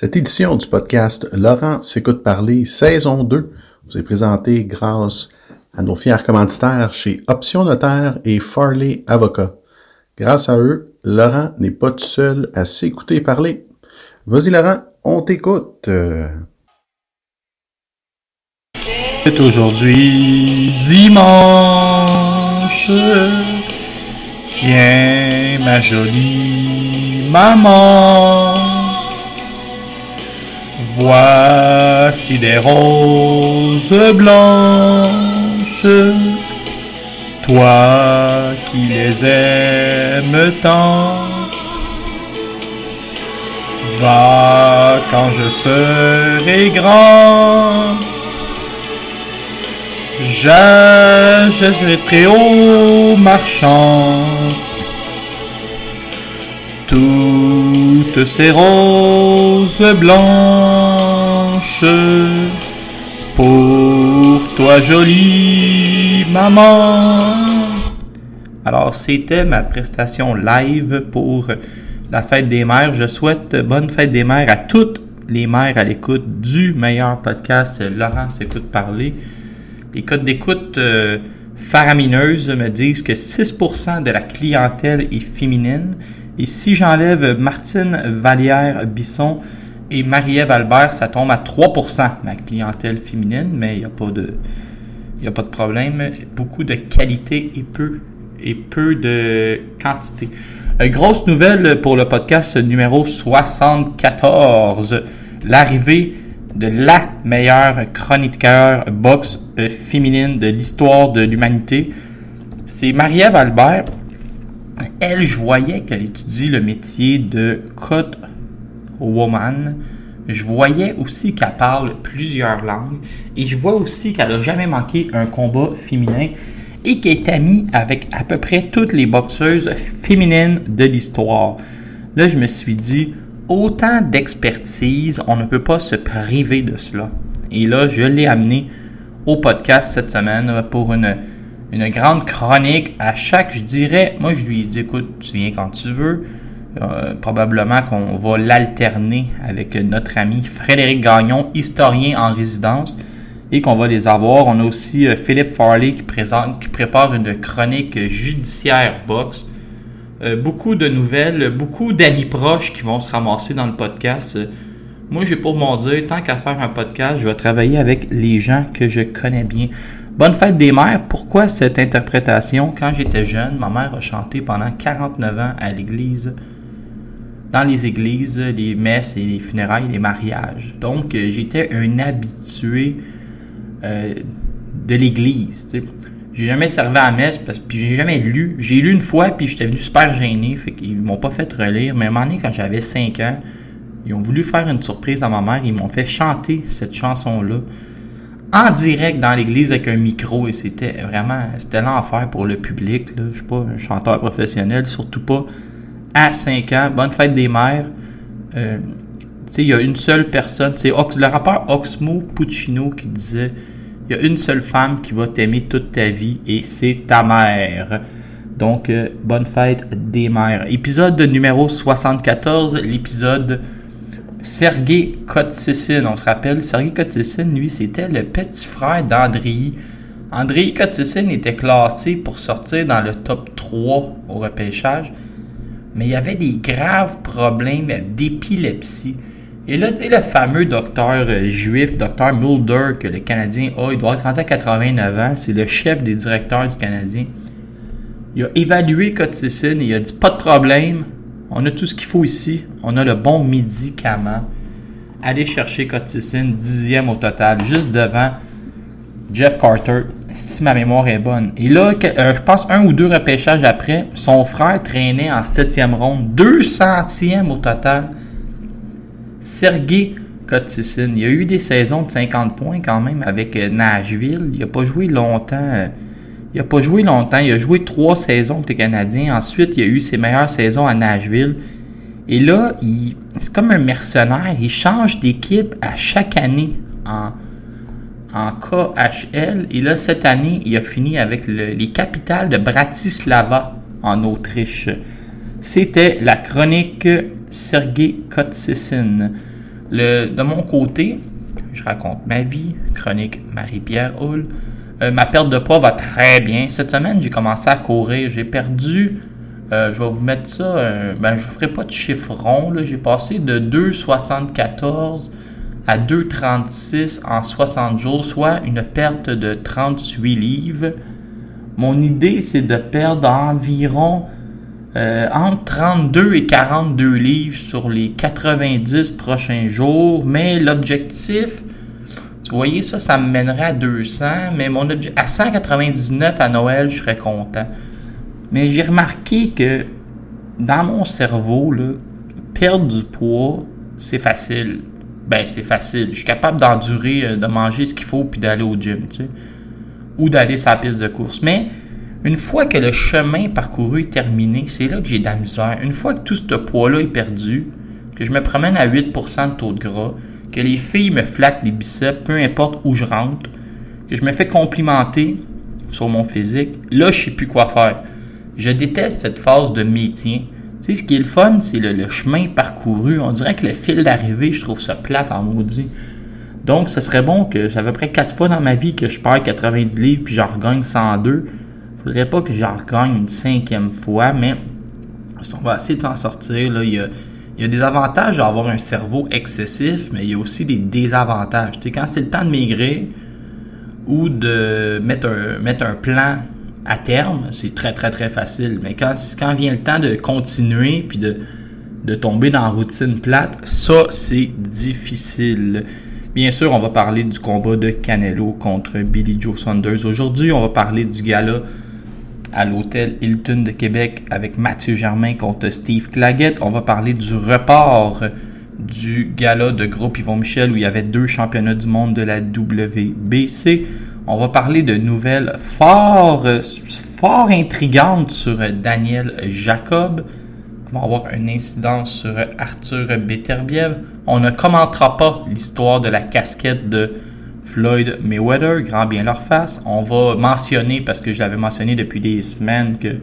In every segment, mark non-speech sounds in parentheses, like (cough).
Cette édition du podcast Laurent s'écoute parler, saison 2, vous est présentée grâce à nos fiers commanditaires chez Option Notaire et Farley Avocat. Grâce à eux, Laurent n'est pas tout seul à s'écouter parler. Vas-y Laurent, on t'écoute. C'est aujourd'hui dimanche. Tiens, ma jolie maman. Voici des roses blanches. Toi qui les aimes tant. Va quand je serai grand. J'achèterai au marchand toutes ces roses blanches pour toi jolie maman. Alors c'était ma prestation live pour la fête des mères. Je souhaite bonne fête des mères à toutes les mères à l'écoute du meilleur podcast Laurent s'écoute parler. Les codes d'écoute euh, faramineuses me disent que 6% de la clientèle est féminine. Et si j'enlève Martine Vallière-Bisson et Marie-Ève Albert, ça tombe à 3% ma clientèle féminine, mais il n'y a pas de. A pas de problème. Beaucoup de qualité et peu, et peu de quantité. Euh, grosse nouvelle pour le podcast numéro 74. L'arrivée de la meilleure chroniqueur boxe euh, féminine de l'histoire de l'humanité. C'est Marie-Ève Albert. Elle, je voyais qu'elle étudie le métier de cut woman. Je voyais aussi qu'elle parle plusieurs langues. Et je vois aussi qu'elle n'a jamais manqué un combat féminin et qu'elle est amie avec à peu près toutes les boxeuses féminines de l'histoire. Là, je me suis dit, autant d'expertise, on ne peut pas se priver de cela. Et là, je l'ai amené au podcast cette semaine pour une, une grande chronique. À chaque, je dirais, moi je lui ai dit, écoute, tu viens quand tu veux. Euh, probablement qu'on va l'alterner avec notre ami Frédéric Gagnon, historien en résidence, et qu'on va les avoir. On a aussi euh, Philippe Farley qui, prépare une chronique judiciaire box. Euh, beaucoup de nouvelles, beaucoup d'amis proches qui vont se ramasser dans le podcast. Moi, j'ai pour mon dire, tant qu'à faire un podcast, je vais travailler avec les gens que je connais bien. Bonne fête des mères. Pourquoi cette interprétation? Quand j'étais jeune, ma mère a chanté pendant 49 ans à l'église. Dans les églises, les messes et les funérailles, les mariages. Donc, euh, j'étais un habitué euh, de l'église. J'ai jamais servi à la messe parce puis j'ai jamais lu. J'ai lu une fois puis j'étais venu super gêné, fait qu'ils m'ont pas fait relire. Mais à un moment donné, quand j'avais 5 ans, ils ont voulu faire une surprise à ma mère. Ils m'ont fait chanter cette chanson-là en direct dans l'église avec un micro et c'était vraiment c'était l'enfer pour le public. Là. Je suis pas un chanteur professionnel, surtout pas à 5 ans. Bonne fête des mères. Euh, il y a une seule personne, c'est le rappeur Oxmo Puccino qui disait il y a une seule femme qui va t'aimer toute ta vie et c'est ta mère. Donc, euh, bonne fête des mères. Épisode numéro 74, l'épisode Sergei Kotsissin. On se rappelle, Sergei Kotsissin, lui, c'était le petit frère d'Andrei. Andrei Kotsissin était classé pour sortir dans le top 3 au repêchage, mais il avait des graves problèmes d'épilepsie. Et là, tu sais, le fameux docteur euh, juif, docteur Mulder, que le Canadien a, il doit être rendu à 89 ans, c'est le chef des directeurs du Canadien. Il a évalué Coticine et il a dit pas de problème, on a tout ce qu'il faut ici, on a le bon médicament. Allez chercher Coticine, dixième au total, juste devant Jeff Carter, si ma mémoire est bonne. Et là, euh, je pense un ou deux repêchages après, son frère traînait en septième ronde, deux centièmes au total. Sergei Kotsissin, il a eu des saisons de 50 points quand même avec euh, Nashville. Il n'a pas joué longtemps. Il n'a pas joué longtemps. Il a joué trois saisons avec les Canadiens. Ensuite, il a eu ses meilleures saisons à Nashville. Et là, c'est comme un mercenaire. Il change d'équipe à chaque année en, en KHL. Et là, cette année, il a fini avec le- les capitales de Bratislava en Autriche. C'était la chronique Sergei Kotsissin. Le, de mon côté, je raconte ma vie, chronique Marie-Pierre Hull. Euh, ma perte de poids va très bien. Cette semaine, j'ai commencé à courir. J'ai perdu, euh, je vais vous mettre ça, euh, ben, je ne ferai pas de chiffre rond. J'ai passé de 2,74 à 2,36 en 60 jours, soit une perte de 38 livres. Mon idée, c'est de perdre environ entre 32 et 42 livres sur les 90 prochains jours. Mais l'objectif, vous voyez ça, ça me mènerait à 200. Mais mon à 199 à Noël, je serais content. Mais j'ai remarqué que dans mon cerveau, perdre du poids, c'est facile. Ben, c'est facile. Je suis capable d'endurer, euh, de manger ce qu'il faut puis d'aller au gym, tu sais. Ou d'aller sur la piste de course. Mais une fois que le chemin parcouru est terminé, c'est là que j'ai de la misère. Une fois que tout ce poids-là est perdu, que je me promène à 8% de taux de gras, que les filles me flattent les biceps, peu importe où je rentre, que je me fais complimenter sur mon physique, là, je sais plus quoi faire. Je déteste cette phase de métier. Tu sais, ce qui est le fun, c'est le, chemin parcouru. On dirait que le fil d'arrivée, je trouve ça plate en maudit. Donc, ce serait bon que, ça fait à peu près 4 fois dans ma vie que je perds 90 livres puis j'en regagne 102. Faudrait pas que j'en regagne une cinquième fois, mais on va essayer de sortir. Là. Il, y a, il y a des avantages à avoir un cerveau excessif, mais il y a aussi des désavantages. Quand c'est le temps de maigrir ou de mettre un, plan à terme, c'est très très très facile. Mais quand, quand vient le temps de continuer puis de, de tomber dans la routine plate, ça c'est difficile. Bien sûr, on va parler du combat de Canelo contre Billy Joe Saunders. Aujourd'hui, on va parler du gala à l'hôtel Hilton de Québec avec Mathieu Germain contre Steve Claggett. On va parler du report du gala de groupe Yvon Michel où il y avait deux championnats du monde de la WBC. On va parler de nouvelles fort, fort intrigantes sur Daniel Jacob. On va avoir une incidence sur Arthur Beterbiev. On ne commentera pas l'histoire de la casquette de Floyd Mayweather, grand bien leur face. On va mentionner, parce que je l'avais mentionné depuis des semaines, que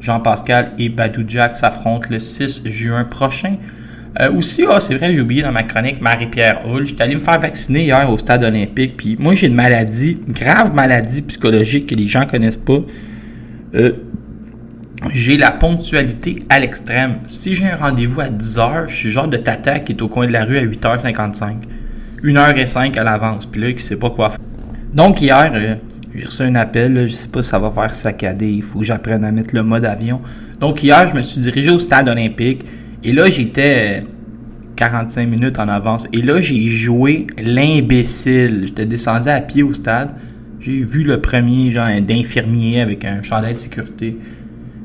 Jean-Pascal et Badou Jack s'affrontent le 6 juin prochain. Euh, aussi, ah, c'est vrai, j'ai oublié dans ma chronique Marie-Pierre Hull. J'étais allé me faire vacciner hier au stade olympique. Puis moi, j'ai une maladie, une grave maladie psychologique que les gens connaissent pas. Euh, j'ai la ponctualité à l'extrême. Si j'ai un rendez-vous à 10h, je suis genre de tata qui est au coin de la rue à 8h55. 1h05 à l'avance. Puis là, qui sait pas quoi faire. Donc hier, euh, j'ai reçu un appel. là, je sais pas si ça va faire saccader. Il faut que j'apprenne à mettre le mode avion. Donc hier, je me suis dirigé au stade olympique. Et là, j'étais 45 minutes en avance. Et là, j'ai joué l'imbécile. J'étais descendu à pied au stade. J'ai vu le premier genre d'infirmier avec un chandail de sécurité.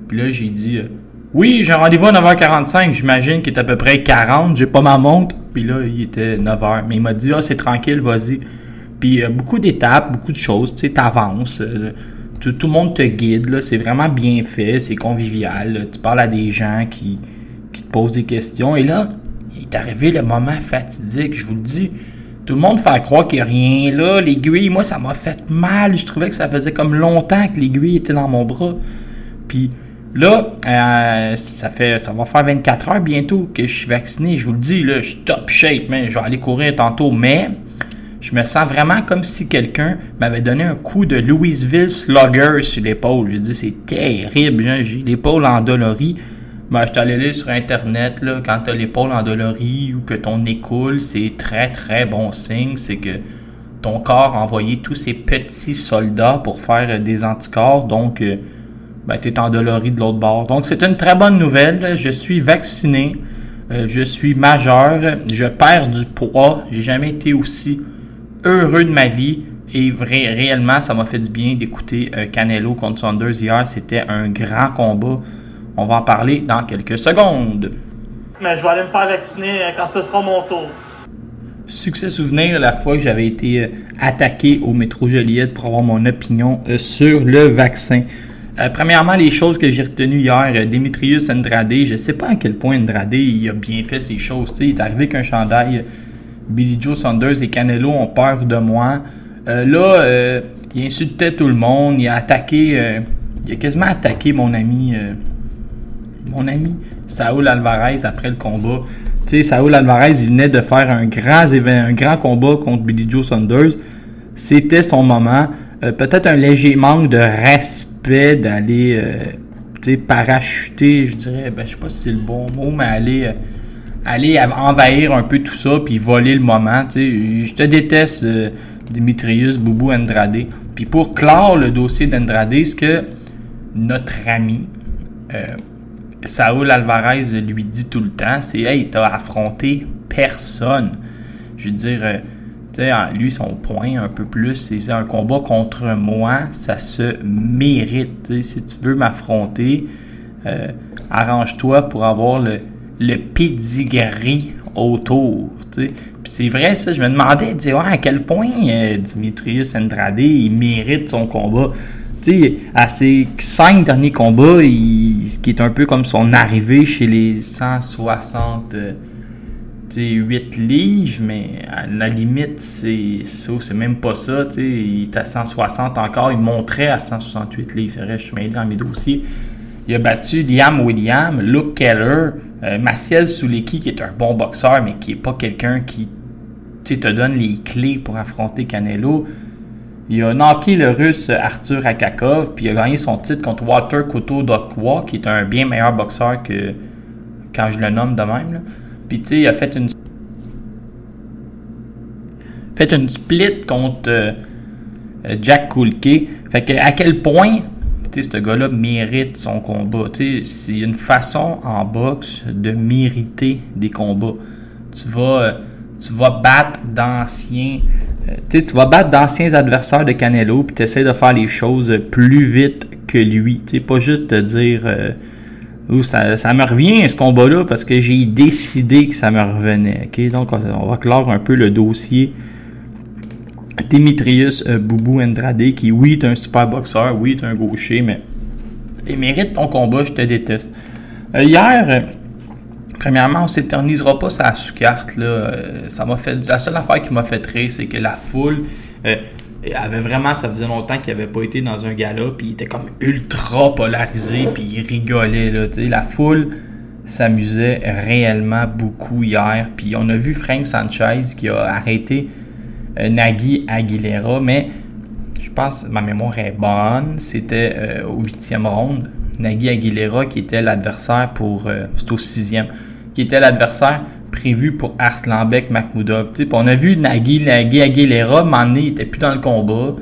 Puis là, j'ai dit euh, Oui, j'ai rendez-vous à 9h45. J'imagine qu'il est à peu près 40. J'ai pas ma montre. Puis là, il était 9h. Mais il m'a dit Ah, c'est tranquille, vas-y. Puis euh, beaucoup d'étapes, beaucoup de choses. Tu sais, t'avances. euh, tout, le monde te guide. là. C'est vraiment bien fait. C'est convivial. Tu parles à des gens qui, qui te posent des questions. Et là, il est arrivé le moment fatidique. Je vous le dis. Tout le monde fait croire qu'il n'y a rien là. L'aiguille, moi, ça m'a fait mal. Je trouvais que ça faisait comme longtemps que l'aiguille était dans mon bras. Puis là, euh, ça fait, ça va faire 24 heures bientôt que je suis vacciné. Je vous le dis, là, je suis top shape, mais je vais aller courir tantôt. Mais je me sens vraiment comme si quelqu'un m'avait donné un coup de Louisville Slugger sur l'épaule. Je dis, c'est terrible. hein. J'ai l'épaule endolorie. Ben, je allé lire sur Internet, là, quand tu as l'épaule endolorie ou que ton nez coule, c'est très très bon signe. C'est que ton corps a envoyé tous ses petits soldats pour faire euh, des anticorps. Donc, euh, ben, tu es endolori de l'autre bord. Donc, c'est une très bonne nouvelle. Je suis vacciné. Euh, je suis majeur. Je perds du poids. J'ai jamais été aussi heureux de ma vie. Et réellement, ça m'a fait du bien d'écouter Canelo contre Saunders hier. C'était un grand combat. On va en parler dans quelques secondes. Mais je vais aller me faire vacciner quand ce sera mon tour. Succès souvenir, la fois que j'avais été euh, attaqué au métro Joliette pour avoir mon opinion euh, sur le vaccin. Euh, premièrement, les choses que j'ai retenues hier, Demetrius Andrade, je ne sais pas à quel point Andrade a bien fait ses choses. il est arrivé qu'un chandail, Billy Joe Saunders et Canelo ont peur de moi. là, il insultait tout le monde, il a attaqué, il a quasiment attaqué mon ami, mon ami Saul Alvarez après le combat. Tu Saul Alvarez, il venait de faire un grand, un grand combat contre Billy Joe Saunders. C'était son moment. Euh, peut-être un léger manque de respect d'aller euh, parachuter, je dirais, ben, je sais pas si c'est le bon mot, mais aller, euh, aller envahir un peu tout ça puis voler le moment. Je te déteste, Dimitrius Boubou Andrade. Puis pour clore le dossier d'Andrade, ce que notre ami, Saul Alvarez lui dit tout le temps, c'est Hey, t'as affronté personne. Je veux dire, lui, son point un peu plus, c'est un combat contre moi, ça se mérite. si tu veux m'affronter, euh, arrange-toi pour avoir le, le pedigree autour. Puis c'est vrai, ça, je me demandais, à quel point euh, Dimitrius Andrade, il mérite son combat? À ses cinq derniers combats, ce qui est un peu comme son arrivée chez les 168 livres, mais à la limite, c'est c'est même pas ça. Il est à 160 encore, il montrait à 168 livres. Vrai, je suis mêlé dans mes dossiers. Il a battu Liam William, Luke Keller, euh, Maciel Souleki, qui est un bon boxeur, mais qui n'est pas quelqu'un qui te donne les clés pour affronter Canelo. Il a knocké le russe Arthur Akakov, puis il a gagné son titre contre Walter Koto Dokwa, qui est un bien meilleur boxeur que quand je le nomme de même. Puis tu sais, il a fait une fait une split contre euh, Jack Kulke. Fait que à quel point ce gars-là mérite son combat? C'est une façon en boxe de mériter des combats. Tu vas, euh, tu vas battre d'anciens euh, tu vas battre d'anciens adversaires de Canelo, puis tu essaies de faire les choses plus vite que lui. Tu pas juste te dire euh, ça, me revient ce combat-là parce que j'ai décidé que ça me revenait. Donc, on va clore un peu le dossier. Dimitrius euh, Boubou Andrade, qui, oui, est un super boxeur, oui, est un gaucher, mais il mérite ton combat, je te déteste. hier, Premièrement, on s'éternisera pas sa sous-carte. Euh, ça m'a fait. La seule affaire qui m'a fait rire, c'est que la foule euh, avait vraiment. Ça faisait longtemps qu'il n'avait pas été dans un gala, puis il était comme ultra polarisé, puis il rigolait. Là, la foule s'amusait réellement beaucoup hier. Puis on a vu Frank Sanchez qui a arrêté euh, Nagui Aguilera, mais je pense ma mémoire est bonne. C'était au huitième round. Nagui Aguilera qui était l'adversaire pour. c'était au sixième qui était l'adversaire prévu pour Arslanbek Makhmoudov. on a vu Nagui, Nagui Aguilera, m'emmener, il était plus dans le combat.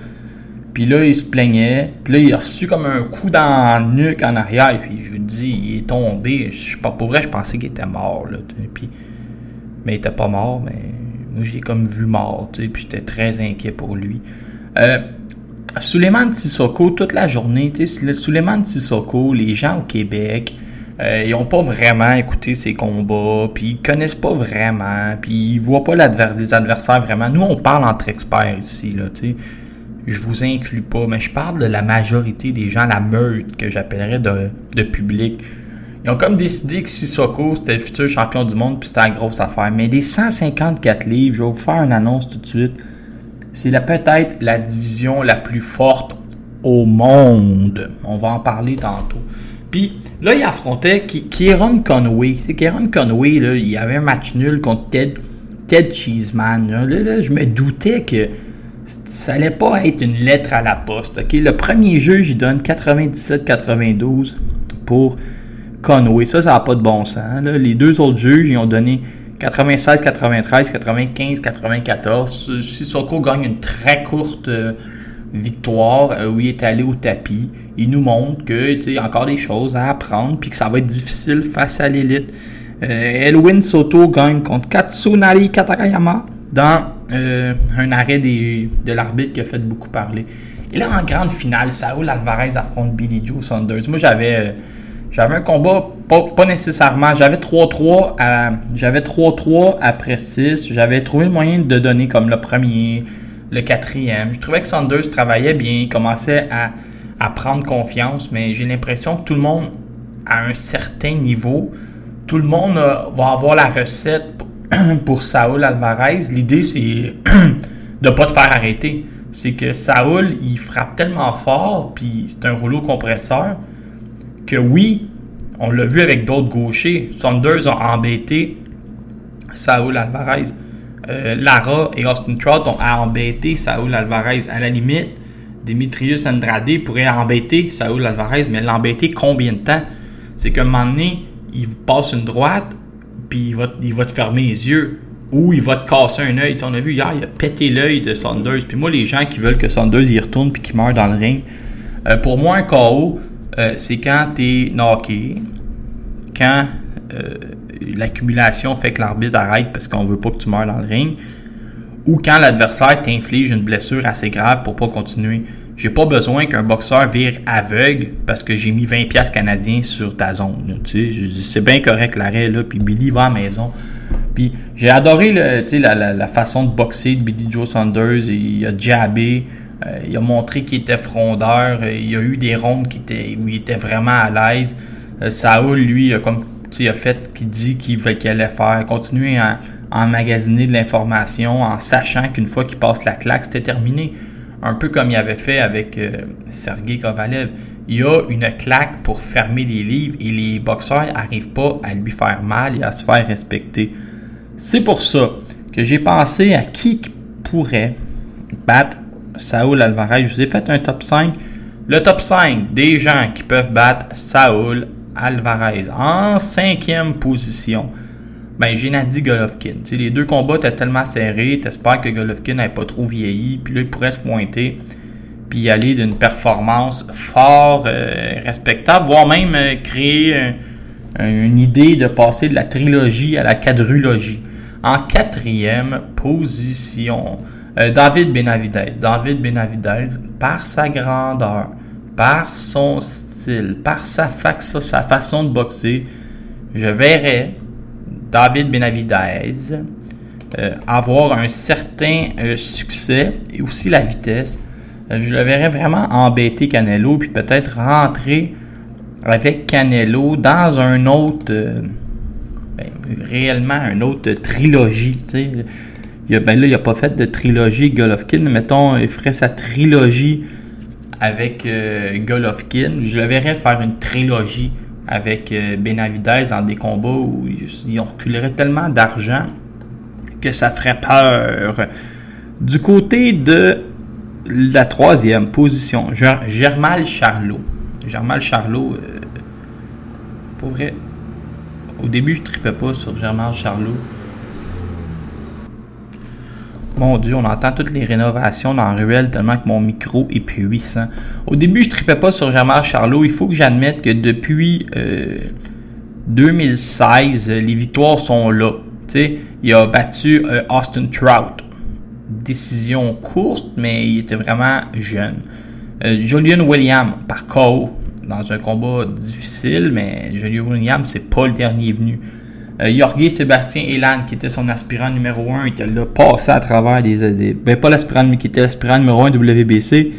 Puis là, il se plaignait. Puis là, il a reçu comme un coup dans le nuque en arrière. Puis je vous dis, il est tombé. Je, pas, pour vrai, je pensais qu'il était mort. Puis, mais il était pas mort. Mais moi, j'ai comme vu mort. Puis j'étais très inquiet pour lui. Euh, Suleiman Tissoko, toute la journée, Suleiman Tissoko, les gens au Québec, euh, ils n'ont pas vraiment écouté ses combats, puis ils connaissent pas vraiment, puis ils voient pas des adversaires vraiment. Nous, on parle entre experts ici, là, tu sais. Je vous inclus pas, mais je parle de la majorité des gens, la meute que j'appellerais de, public. Ils ont comme décidé que Sissoko, c'était le futur champion du monde, puis c'était la grosse affaire. Mais les 154 livres, je vais vous faire une annonce tout de suite. C'est peut-être la division la plus forte au monde. On va en parler tantôt. Puis là, il affrontait Kieran Conway. C'est Kieran Conway, là, il avait un match nul contre Ted, Ted Cheeseman. Là, je me doutais que ça allait pas être une lettre à la poste. Le premier jeu, j'y donne 97-92 pour Conway. Ça, ça n'a pas de bon sens. là. Les deux autres juges, ils ont donné 96, 93, 95, 94. Sissoko gagne une très courte euh, victoire euh, où il est allé au tapis. Il nous montre que tu sais, il y a encore des choses à apprendre puis que ça va être difficile face à l'élite. Euh, Elwin Soto gagne contre Katsunari Katakayama dans euh, un arrêt de l'arbitre qui a fait beaucoup parler. Et là, en grande finale, Saul Alvarez affronte Billy Joe Saunders. Moi, j'avais j'avais un combat, pas, nécessairement. J'avais 3-3 à- j'avais 3-3 après 6. J'avais trouvé le moyen de donner comme le premier, le quatrième. Je trouvais que Saunders travaillait bien, il commençait à, prendre confiance, mais j'ai l'impression que tout le monde, à un certain niveau, tout le monde euh, va avoir la recette pour, (clears throat) pour Saul Alvarez. L'idée, c'est (clears throat) de pas te faire arrêter. C'est que Saul, il frappe tellement fort, puis c'est un rouleau compresseur, que oui, on l'a vu avec d'autres gauchers. Saunders a embêté Saul Alvarez. Euh, Lara et Austin Trout ont embêté Saul Alvarez. À la limite, Dimitrius Andrade pourrait embêter Saul Alvarez, mais l'embêter combien de temps? C'est qu'à un moment donné, il passe une droite, puis il va, il va te fermer les yeux. Ou il va te casser un œil. On a vu hier, il a pété l'œil de Saunders. Puis moi, les gens qui veulent que Saunders y retourne puis qu'il meurt dans le ring, euh, pour moi, un KO, euh, c'est quand tu es knocké, quand l'accumulation fait que l'arbitre arrête parce qu'on veut pas que tu meurs dans le ring, ou quand l'adversaire t'inflige une blessure assez grave pour pas continuer. J'ai pas besoin qu'un boxeur vire aveugle parce que j'ai mis 20 pièces canadiens sur ta zone. c'est bien correct l'arrêt là, puis Billy va à la maison. Puis j'ai adoré le, la, façon de boxer de Billy Joe Saunders. Il a jabé, euh, il a montré qu'il était frondeur. euh, il a eu des rondes qui étaient, où il était vraiment à l'aise. Euh, Saoul, lui, a comme tu sais, il a fait ce qu'il dit qu'il qu'il allait faire. Continuer à, emmagasiner de l'information en sachant qu'une fois qu'il passe la claque, c'était terminé. Un peu comme il avait fait avec euh, Sergei Kovalev. Il y a une claque pour fermer les livres et les boxeurs n'arrivent pas à lui faire mal et à se faire respecter. C'est pour ça que j'ai pensé à qui qui pourrait battre Saul Alvarez. Je vous ai fait un top 5. Le top 5 des gens qui peuvent battre Saul Alvarez en cinquième position. Ben, Nadi Golovkin. Tu les deux combats étaient tellement serrés. T'espères que Golovkin n'ait pas trop vieilli. Puis là, il pourrait se pointer. Puis aller d'une performance fort euh, respectable. Voire même euh, créer un- un- une idée de passer de la trilogie à la quadrilogie. En quatrième position, euh, David Benavidez. David Benavidez, par sa grandeur, par son style, par sa, sa façon de boxer, je verrais David Benavidez euh, avoir un certain euh, succès et aussi la vitesse. Euh, je le verrais vraiment embêter Canelo puis peut-être rentrer avec Canelo dans un autre, ben, réellement une autre trilogie. Il ben là, il n'a pas fait de trilogie Golovkin. Mettons, il ferait sa trilogie avec euh, Golovkin. Je le verrais faire une trilogie avec euh, Benavidez dans des combats où ils, reculeraient tellement d'argent que ça ferait peur. Du côté de la troisième position, Ger- Germal Charlot. Germal Charlot, euh, vrai, au début, je tripais pas sur Germal Charlot. Mon Dieu, on entend toutes les rénovations dans la ruelle tellement que mon micro est puissant. Au début, je tripais pas sur Germal Charlot. Il faut que j'admette que depuis euh, 2016, les victoires sont là. Il a battu euh, Austin Trout. Décision courte, mais il était vraiment jeune. Euh, Julian Williams, par KO, dans un combat difficile, mais Julian Williams, c'est pas le dernier venu. Euh, Jorge Sébastien Elan, qui était son aspirant numéro 1, il l'a passé à travers les, des- Ben, pas l'aspirant, mais qui était l'aspirant numéro 1 WBC.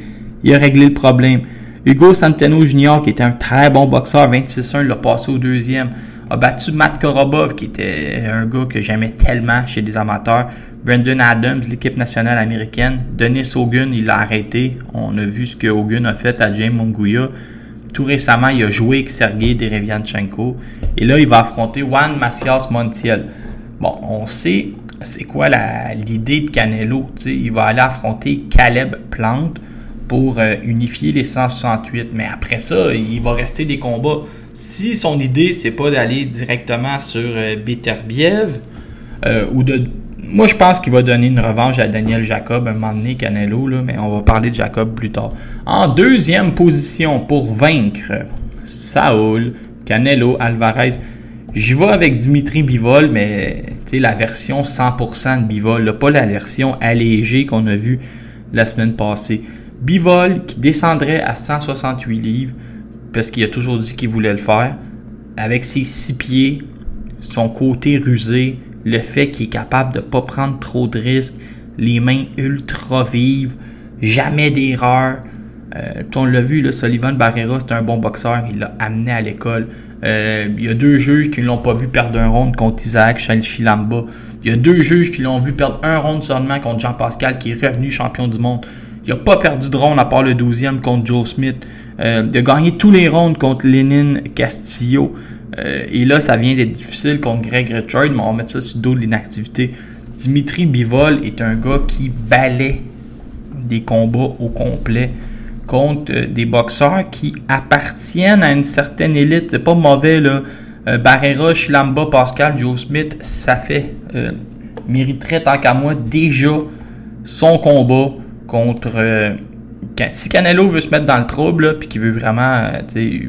Il a réglé le problème. Hugo Santeno Jr., qui était un très bon boxeur, 26-1, l'a passé au deuxième. A battu Matt Korobov, qui était un gars que j'aimais tellement chez les amateurs. Brendan Adams, l'équipe nationale américaine. Denis Hogan, il l'a arrêté. On a vu ce que Hogan a fait à James Munguia. Tout récemment, il a joué avec Sergei Derevianchenko. Et là, il va affronter Juan Macias Montiel. Bon, on sait c'est quoi l'idée de Canelo. tu sais. Il va aller affronter Caleb Plante pour euh, unifier les 168. Mais après ça, il va rester des combats. Si son idée, c'est pas d'aller directement sur euh, euh, ou de. Moi, je pense qu'il va donner une revanche à Daniel Jacob un moment donné, Canelo, mais on va parler de Jacob plus tard. En deuxième position pour vaincre Saul, Canelo, Alvarez. J'y vais avec Dimitri Bivol, mais la version 100% de Bivol, pas la version allégée qu'on a vue la semaine passée. Bivol qui descendrait à 168 livres, parce qu'il a toujours dit qu'il voulait le faire, avec ses six pieds, son côté rusé, le fait qu'il est capable de ne pas prendre trop de risques, les mains ultra vives, jamais d'erreur. Euh, on l'a vu, là, Sullivan Barrera, c'est un bon boxeur, il l'a amené à l'école. Euh, il y a deux juges qui ne l'ont pas vu perdre un round contre Isaac Chilamba. Il y a deux juges qui l'ont vu perdre un round seulement contre Jean-Pascal, qui est revenu champion du monde. Il n'a pas perdu de round à part le 12e contre Joe Smith. Euh, il a gagné tous les rounds contre Lénine Castillo. Euh, et là, ça vient d'être difficile contre Greg Richard, mais on va mettre ça sur le dos de l'inactivité. Dimitri Bivol est un gars qui balaie des combats au complet contre euh, des boxeurs qui appartiennent à une certaine élite. C'est pas mauvais, là. Euh, Barrera, Chilamba, Pascal, Joe Smith, ça fait. Mériterait tant qu'à moi déjà son combat contre. Si Canelo veut se mettre dans le trouble, puis qu'il veut vraiment.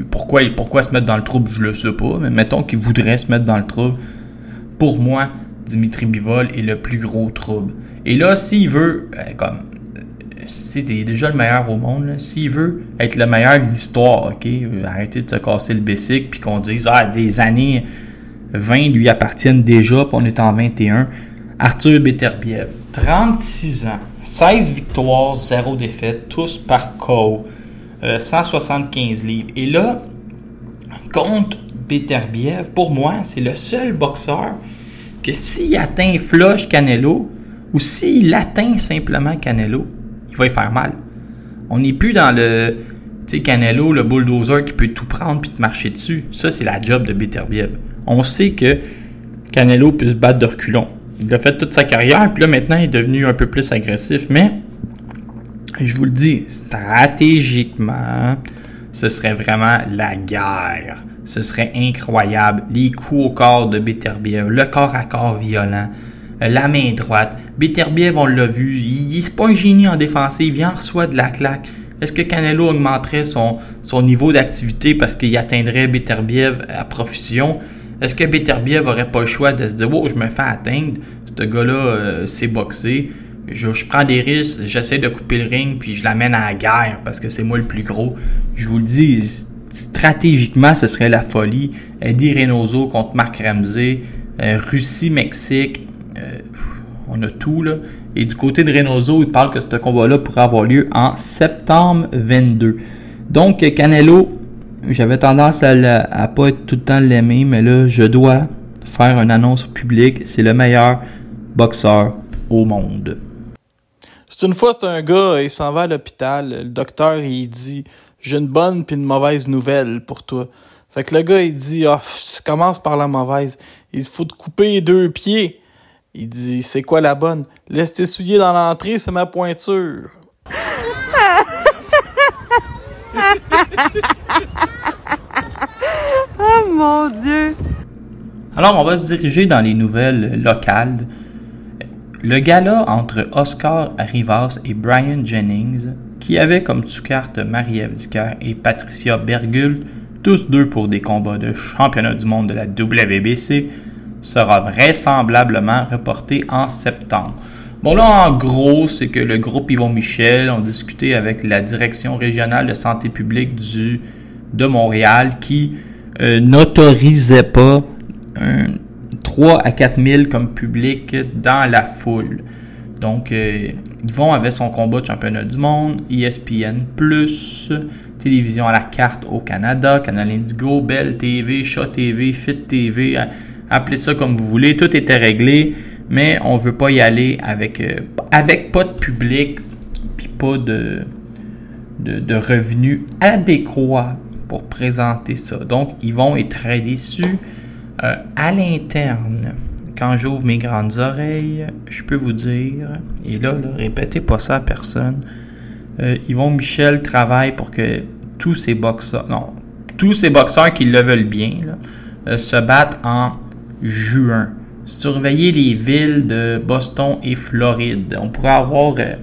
pourquoi, pourquoi se mettre dans le trouble, je le sais pas, mais mettons qu'il voudrait se mettre dans le trouble. Pour moi, Dimitri Bivol est le plus gros trouble. Et là, s'il veut, comme c'est déjà le meilleur au monde. S'il veut être le meilleur de l'histoire, ok, euh, arrêtez de se casser le bessic puis qu'on dise ah des années 20 lui appartiennent déjà, puis on est en 21. Arthur Beterbiev, 36 ans, 16 victoires, 0 défaites, tous par KO, 175 euh, livres. Et là, contre Beterbiev, pour moi, c'est le seul boxeur que s'il atteint Flush Canelo ou s'il atteint simplement Canelo, il va y faire mal. On n'est plus dans le Canelo, le bulldozer qui peut tout prendre puis te marcher dessus. Ça, c'est la job de Beterbiev. On sait que Canelo peut se battre de reculons. Il a fait toute sa carrière, puis là, maintenant, il est devenu un peu plus agressif. Mais, je vous le dis, stratégiquement, ce serait vraiment la guerre. Ce serait incroyable. Les coups au corps de Beterbiev, le corps à corps violent la main droite. Beterbiev, on l'a vu, il, n'est pas un génie en défensive, il vient reçoit de la claque. Est-ce que Canelo augmenterait son, son niveau d'activité parce qu'il atteindrait Beterbiev à profusion? Est-ce que Beterbiev aurait pas le choix de se dire Oh, je me fais atteindre, ce gars-là euh, c'est boxé, je, prends des risques, j'essaie de couper le ring, puis je l'amène à la guerre parce que c'est moi le plus gros. Je vous le dis, stratégiquement, ce serait la folie. Eddie Reynoso contre Marc Ramsey, euh, Russie-Mexique, on a tout là. Et du côté de Reynoso, il parle que ce combat-là pourrait avoir lieu en septembre 22. Donc Canelo, j'avais tendance à, ne pas être tout le temps l'aimer, mais là, je dois faire une annonce public. C'est le meilleur boxeur au monde. C'est une fois, c'est un gars, il s'en va à l'hôpital. Le docteur, il dit J'ai une bonne puis une mauvaise nouvelle pour toi. Fait que le gars, il dit Ah, oh, commence par la mauvaise. Il faut te couper deux pieds. Il dit C'est quoi la bonne? Laisse tes souliers dans l'entrée, c'est ma pointure. Oh mon Dieu Alors, on va se diriger dans les nouvelles locales. Le gala entre Oscar Rivas et Brian Jennings, qui avait comme sous-carte Marie-Ève et Patricia Bergul, tous deux pour des combats de championnat du monde de la WBC, sera vraisemblablement reporté en septembre. Bon là, en gros, c'est que le groupe Yvon Michel ont discuté avec la direction régionale de santé publique de Montréal qui euh, n'autorisait pas 3 à 4 000 comme public dans la foule. Donc, euh, Yvon avait son combat de championnat du monde, ESPN+, télévision à la carte au Canada, Canal Indigo, Bell TV, Chat TV, Fit TV, appelez ça comme vous voulez, tout était réglé, mais on veut pas y aller avec, euh, avec pas de public, puis pas de, de, revenus adéquats pour présenter ça. Donc, vont être très déçus. Euh, à l'interne, quand j'ouvre mes grandes oreilles, je peux vous dire, et là, répétez pas ça à personne, euh, Yvon Michel travaille pour que tous ces boxeurs, non, tous ces boxeurs qui le veulent bien là, se battent en juin. Surveillez les villes de Boston et Floride. On pourrait avoir, euh,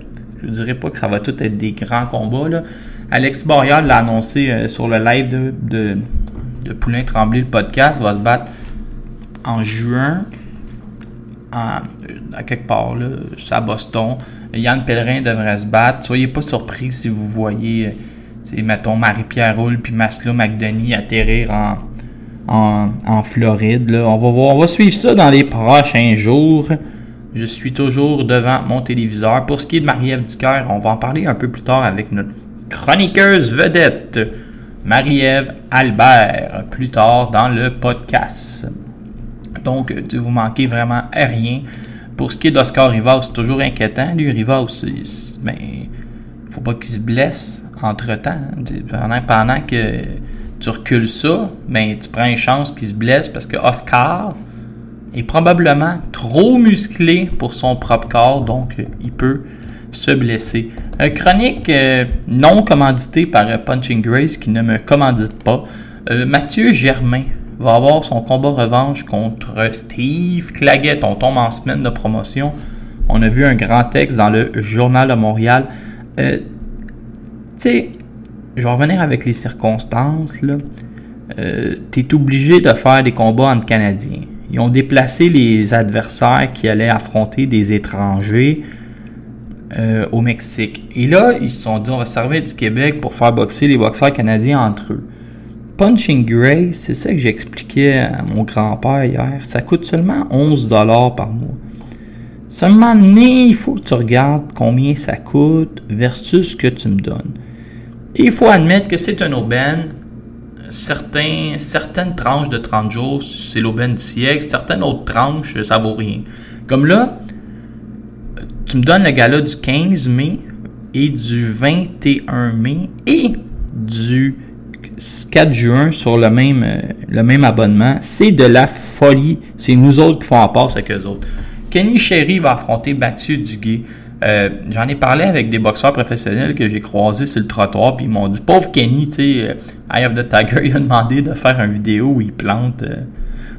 je dirais pas que ça va tout être des grands combats. Là. Alex Boreal l'a annoncé euh, sur le live de, de, Poulain Tremblay, le podcast, va se battre en juin en- à quelque part, là, à Boston. Yann Pellerin devrait se battre. Soyez pas surpris si vous voyez, euh, mettons, Marie-Pierre Roule puis Maslow McDonie atterrir en, en, Floride. On va voir, on suivre ça dans les prochains jours. Je suis toujours devant mon téléviseur. Pour ce qui est de Marie-Ève Dicker, on va en parler un peu plus tard avec notre chroniqueuse vedette, Marie-Ève Albert, plus tard dans le podcast. Donc, vous manquez vraiment à rien. Pour ce qui est d'Oscar Rivas, c'est toujours inquiétant. Lui, Rivas, c'est- ben, faut pas qu'il se blesse entre-temps. pendant que tu recules ça, ben, tu prends une chance qu'il se blesse parce que Oscar est probablement trop musclé pour son propre corps, donc euh, il peut se blesser. Un chronique euh, non commandité par euh, Punching Grace qui ne me commandite pas. Euh, Mathieu Germain va avoir son combat revanche contre Steve Claguette. On tombe en semaine de promotion. On a vu un grand texte dans le Journal de Montréal. Euh, tu sais, je vais revenir avec les circonstances. Là. Euh, tu es obligé de faire des combats entre Canadiens. Ils ont déplacé les adversaires qui allaient affronter des étrangers euh, au Mexique. Et là, ils se sont dit, on va servir du Québec pour faire boxer les boxeurs canadiens entre eux. Punching Grace, c'est ça que j'expliquais à mon grand-père hier, ça coûte seulement 11$ par mois. Seulement, il faut que tu regardes combien ça coûte versus ce que tu me donnes. Il faut admettre que c'est un aubaine. Certaines tranches de 30 jours, c'est l'aubaine du siècle. Certaines autres tranches, ça vaut rien. Comme là, tu me donnes le gala du 15 mai et du 21 mai et du 4 juin sur le même, le même abonnement. C'est de la folie. C'est nous autres qui font en passe avec eux autres. Kenny Sherry va affronter Mathieu Duguay. Euh, J'en ai parlé avec des boxeurs professionnels que j'ai croisés sur le trottoir, puis ils m'ont dit Pauvre Kenny, tu sais, euh, Eye of the Tiger, (laughs) il a demandé de faire une vidéo où il plante, euh,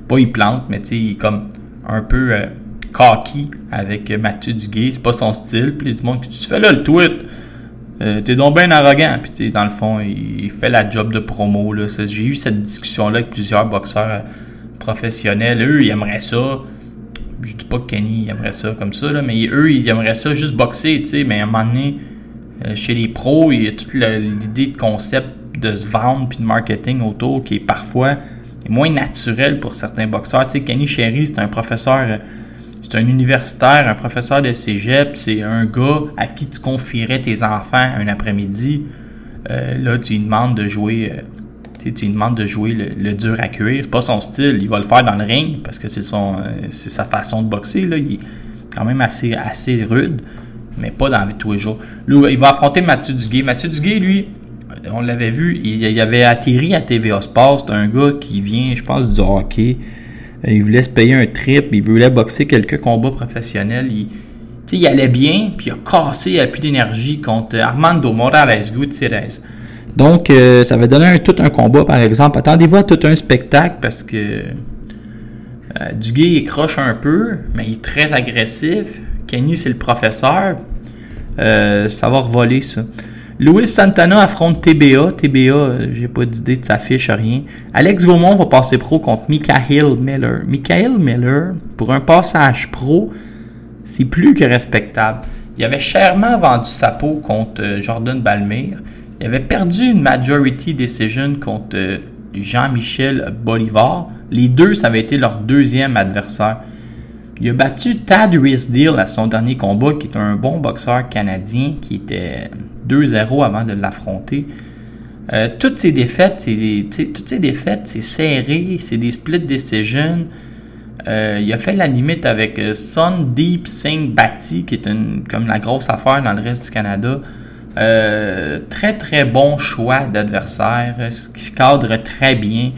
pas il plante, mais tu il est comme un peu euh, cocky avec Mathieu Duguay, c'est pas son style, puis il dit Bon, tu fais là le tweet, t'es donc bien arrogant, puis tu dans le fond, il, fait la job de promo, J'ai eu cette discussion-là avec plusieurs boxeurs professionnels, eux, ils aimeraient ça je dis pas que Kenny aimerait ça comme ça, là, mais eux, ils aimeraient ça juste boxer, tu sais, mais à un moment donné, euh, chez les pros, il y a toute l'idée de concept de se vendre puis de marketing autour qui est parfois moins naturel pour certains boxeurs. Tu sais, Kenny Sherry, c'est un professeur, euh, c'est un universitaire, un professeur de cégep, c'est un gars à qui tu confierais tes enfants un après-midi. Euh, là, tu lui demandes de jouer, euh, tu lui demandes de jouer le, dur à cuire. C'est pas son style. Il va le faire dans le ring parce que euh, c'est sa façon de boxer. Là. Il est quand même assez, assez rude, mais pas dans la vie tous les jours. Là, il va affronter Mathieu Duguay. Mathieu Duguay, lui, on l'avait vu, il, avait atterri à TVA Sports. C'est un gars qui vient, je pense, du hockey. Euh, Il voulait se payer un trip. Il voulait boxer quelques combats professionnels. Il, il allait bien, puis il a cassé, a plus d'énergie contre Armando Morales Gutierrez. Donc, euh, ça va donner tout un combat, par exemple. Attendez-vous à tout un spectacle parce que euh, Duguay, il croche un peu, mais il est très agressif. Kenny, c'est le professeur. Euh, ça va revoler, ça. Louis Santana affronte TBA. TBA, euh, j'ai pas d'idée de sa fiche, rien. Alex Gaumont va passer pro contre Michael Miller. Michael Miller, pour un passage pro, c'est plus que respectable. Il avait chèrement vendu sa peau contre Jordan Balmire. Il avait perdu une majority decision contre euh, Jean-Michel Bolivar. Les deux, ça avait été leur deuxième adversaire. Il a battu Tad Risdale à son dernier combat, qui est un bon boxeur canadien, qui était 2-0 avant de l'affronter. Euh, toutes ces défaites, c'est toutes ces défaites, c'est serré, c'est des split decisions. Euh, il a fait la limite avec euh, Sundeep Singh Bhatti, qui est une, comme la grosse affaire dans le reste du Canada. Euh, très très bon choix d'adversaire, qui se cadre très bien.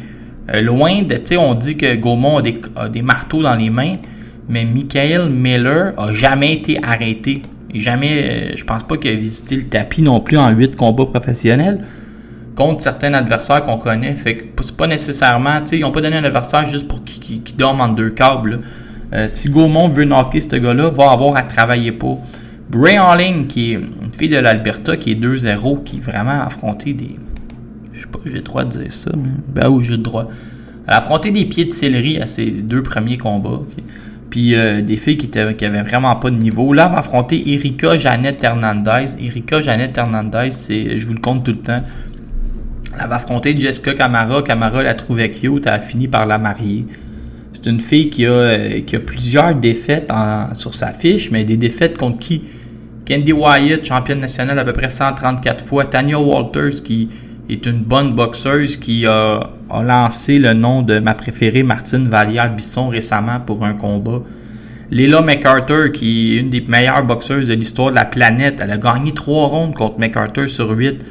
Euh, loin de, tu sais, on dit que Gaumont a des, marteaux dans les mains, mais Michael Miller a jamais été arrêté. Jamais, euh, je pense pas qu'il a visité le tapis non plus en huit combats professionnels. contre certains adversaires qu'on connaît. Fait que c'est pas nécessairement, tu sais, ils n'ont pas donné un adversaire juste pour qu'il qu dorme en deux câbles. si Gaumont veut knocker ce gars-là, va avoir à travailler pour. Bray Harling, qui est une fille de l'Alberta, qui est 2-0, qui vraiment affronté des. Je sais pas, j'ai le droit de dire ça, mais. Ben oui, j'ai droit. Elle a affronté des pieds de céleri à ses deux premiers combats. Puis euh, des filles qui, qui avaient vraiment pas de niveau. Là, elle va affronter Erika Jeannette Hernandez. Erika Jeannette Hernandez, c'est, je vous le compte tout le temps. Elle va affronter Jessica Camara. Camara la trouvait cute. Elle a fini par la marier. C'est une fille qui a, euh, qui a plusieurs défaites sur sa fiche, mais des défaites contre qui? Candy Wyatt, championne nationale à peu près 134 fois. Tanya Walters, qui est une bonne boxeuse, qui a, lancé le nom de ma préférée, Martine Vallière-Bisson, récemment pour un combat. Leila McArthur, qui est une des meilleures boxeuses de l'histoire de la planète. Elle a gagné trois rondes contre McArthur sur 8.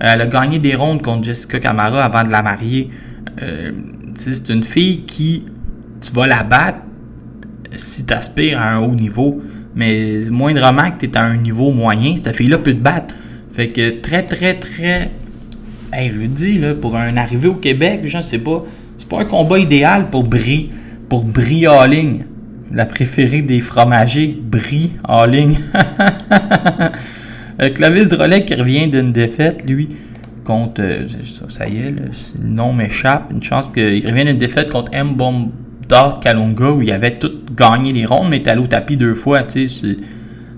Elle a gagné des rondes contre Jessica Camara avant de la marier. Euh, c'est une fille qui, tu vas la battre si tu aspires à un haut niveau. Mais moindrement que tu es à un niveau moyen, cette fille-là peut te battre. Fait que très, très, très. Hey, je dis, là, pour un arrivé au Québec, je sais pas. C'est pas un combat idéal pour Brie. Pour Brie Halling. La préférée des fromagers. Brie Halling. (laughs) Euh, Clovis Drolet qui revient d'une défaite, lui, contre. euh, ça, y est, le nom m'échappe. Une chance qu'il revienne d'une défaite contre M. Kalunga où il avait tout gagné les rondes, mais allé au tapis deux fois, tu sais.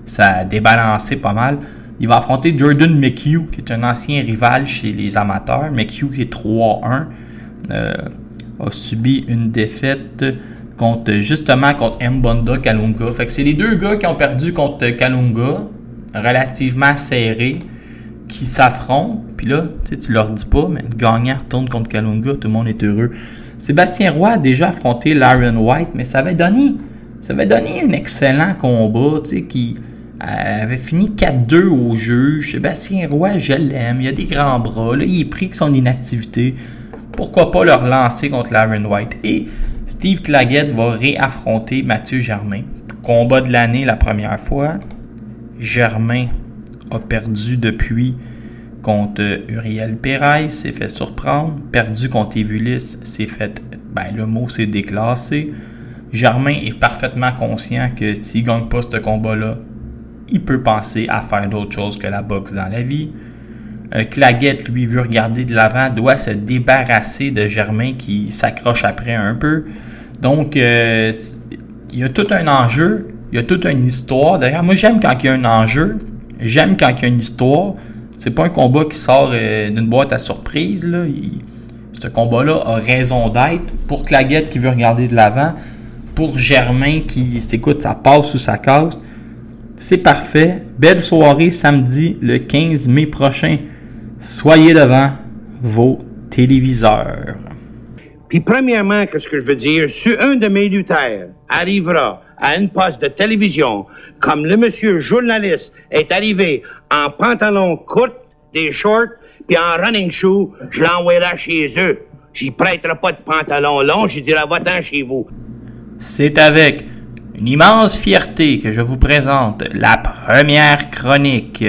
Ça a débalancé pas mal. Il va affronter Jordan McHugh, qui est un ancien rival chez les amateurs. McHugh qui est 3-1. euh, a subi une défaite contre justement contre Mbonda Kalunga. Fait que c'est les deux gars qui ont perdu contre Kalunga, relativement serrés, qui s'affrontent. Puis là, tu leur dis pas, mais le gagnant retourne contre Kalunga, tout le monde est heureux. Sébastien Roy a déjà affronté Laren White, mais ça avait donné, ça avait donné un excellent combat, tu qui euh, avait fini 4-2 au juge. Sébastien Roy, je l'aime, il a des grands bras, là, il est pris que son inactivité. Pourquoi pas le relancer contre Laren White? Et Steve Claggett va réaffronter Mathieu Germain. Combat de l'année la première fois. Germain a perdu depuis contre Uriel Pérez, s'est fait surprendre. Perdu contre Evulis, s'est fait. Ben, le mot s'est déclassé. Germain est parfaitement conscient que s'il ne gagne pas ce combat-là, il peut penser à faire d'autres choses que la boxe dans la vie. Euh, Claggett, lui, veut regarder de l'avant, doit se débarrasser de Germain qui s'accroche après un peu. Donc, euh, il y a tout un enjeu, il y a toute une histoire. D'ailleurs, moi, j'aime quand il y a un enjeu, j'aime quand il y a une histoire. C'est pas un combat qui sort euh, d'une boîte à surprise. Là. Ce combat-là a raison d'être. Pour Claggett qui veut regarder de l'avant, pour Germain qui s'écoute, ça passe ou ça casse. C'est parfait. Belle soirée samedi le 15 mai prochain. Soyez devant vos téléviseurs. Puis premièrement, qu'est-ce que je veux dire? Si un de mes lutteurs arrivera à une poste de télévision, comme le monsieur journaliste est arrivé en pantalon court, des shorts, puis en running shoe, je l'enverrai chez eux. J'y prêterai pas de pantalon long, j'y dirai va-t'en chez vous. C'est avec une immense fierté que je vous présente la première chronique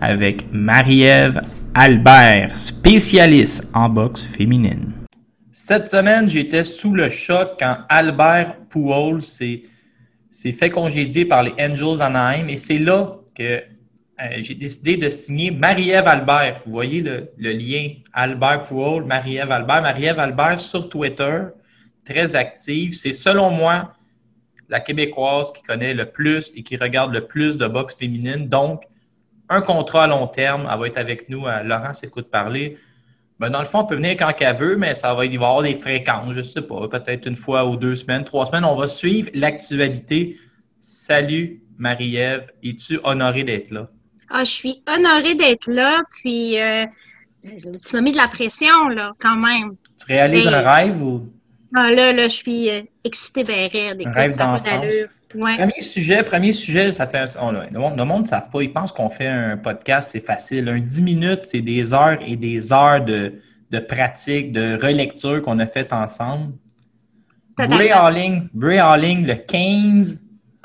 avec Marie-Ève Albert, spécialiste en boxe féminine. Cette semaine, j'étais sous le choc quand Albert s'est s'est fait congédier par les Angels d'Anaheim et c'est là que euh, j'ai décidé de signer Marie-Ève Albert. Vous voyez le, lien Albert Pujols, Marie-Ève Albert. Marie-Ève Albert sur Twitter, très active. C'est selon moi la Québécoise qui connaît le plus et qui regarde le plus de boxe féminine. Donc, un contrat à long terme. Elle va être avec nous à Laurence Écoute Parler. Ben, dans le fond, on peut venir quand qu'elle veut, mais ça va, y avoir des fréquences, je sais pas, peut-être une fois ou deux semaines, trois semaines. On va suivre l'actualité. Salut Marie-Ève, es-tu honorée d'être là? Ah, je suis honorée d'être là, puis euh, tu m'as mis de la pression, là, quand même. Tu réalises un rêve ou? Ah, là, là, je suis euh, excitée, ben raide. Écoute, rêve d'enfance? Ouais. Premier sujet, premier sujet, ça fait. on- le monde le monde ne savent pas. Ils pensent qu'on fait un podcast, c'est facile. Un 10 minutes, c'est des heures et des heures de, de pratique, de relecture qu'on a fait ensemble. Bray Harling, Bray Harling, le 15.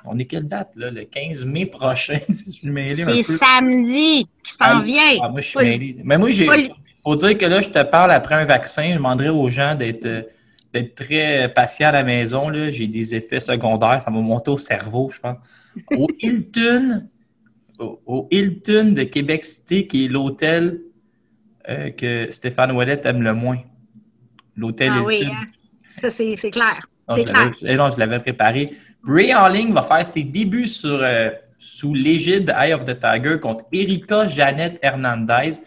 On est quelle date, là? Le 15 mai prochain, (laughs) si je suis mêlé un C'est samedi qui s'en Ah, vient. ah, moi, je suis mêlé. Mais moi, j'ai. faut- dire que là, je te parle après un vaccin. Je demanderais aux gens d'être euh, d'être très patient à la maison. J'ai des effets secondaires. Ça m'a monté au cerveau, je pense. Au (laughs) Hilton, au, au Hilton de Québec City, qui est l'hôtel euh, que Stéphane Ouellet aime le moins. L'hôtel Ah oui, hein? ça c'est clair. Clair. eh non, je l'avais préparé. Bray Harling va faire ses débuts euh, sous l'égide Eye of the Tiger contre Erika Jeannette Hernandez.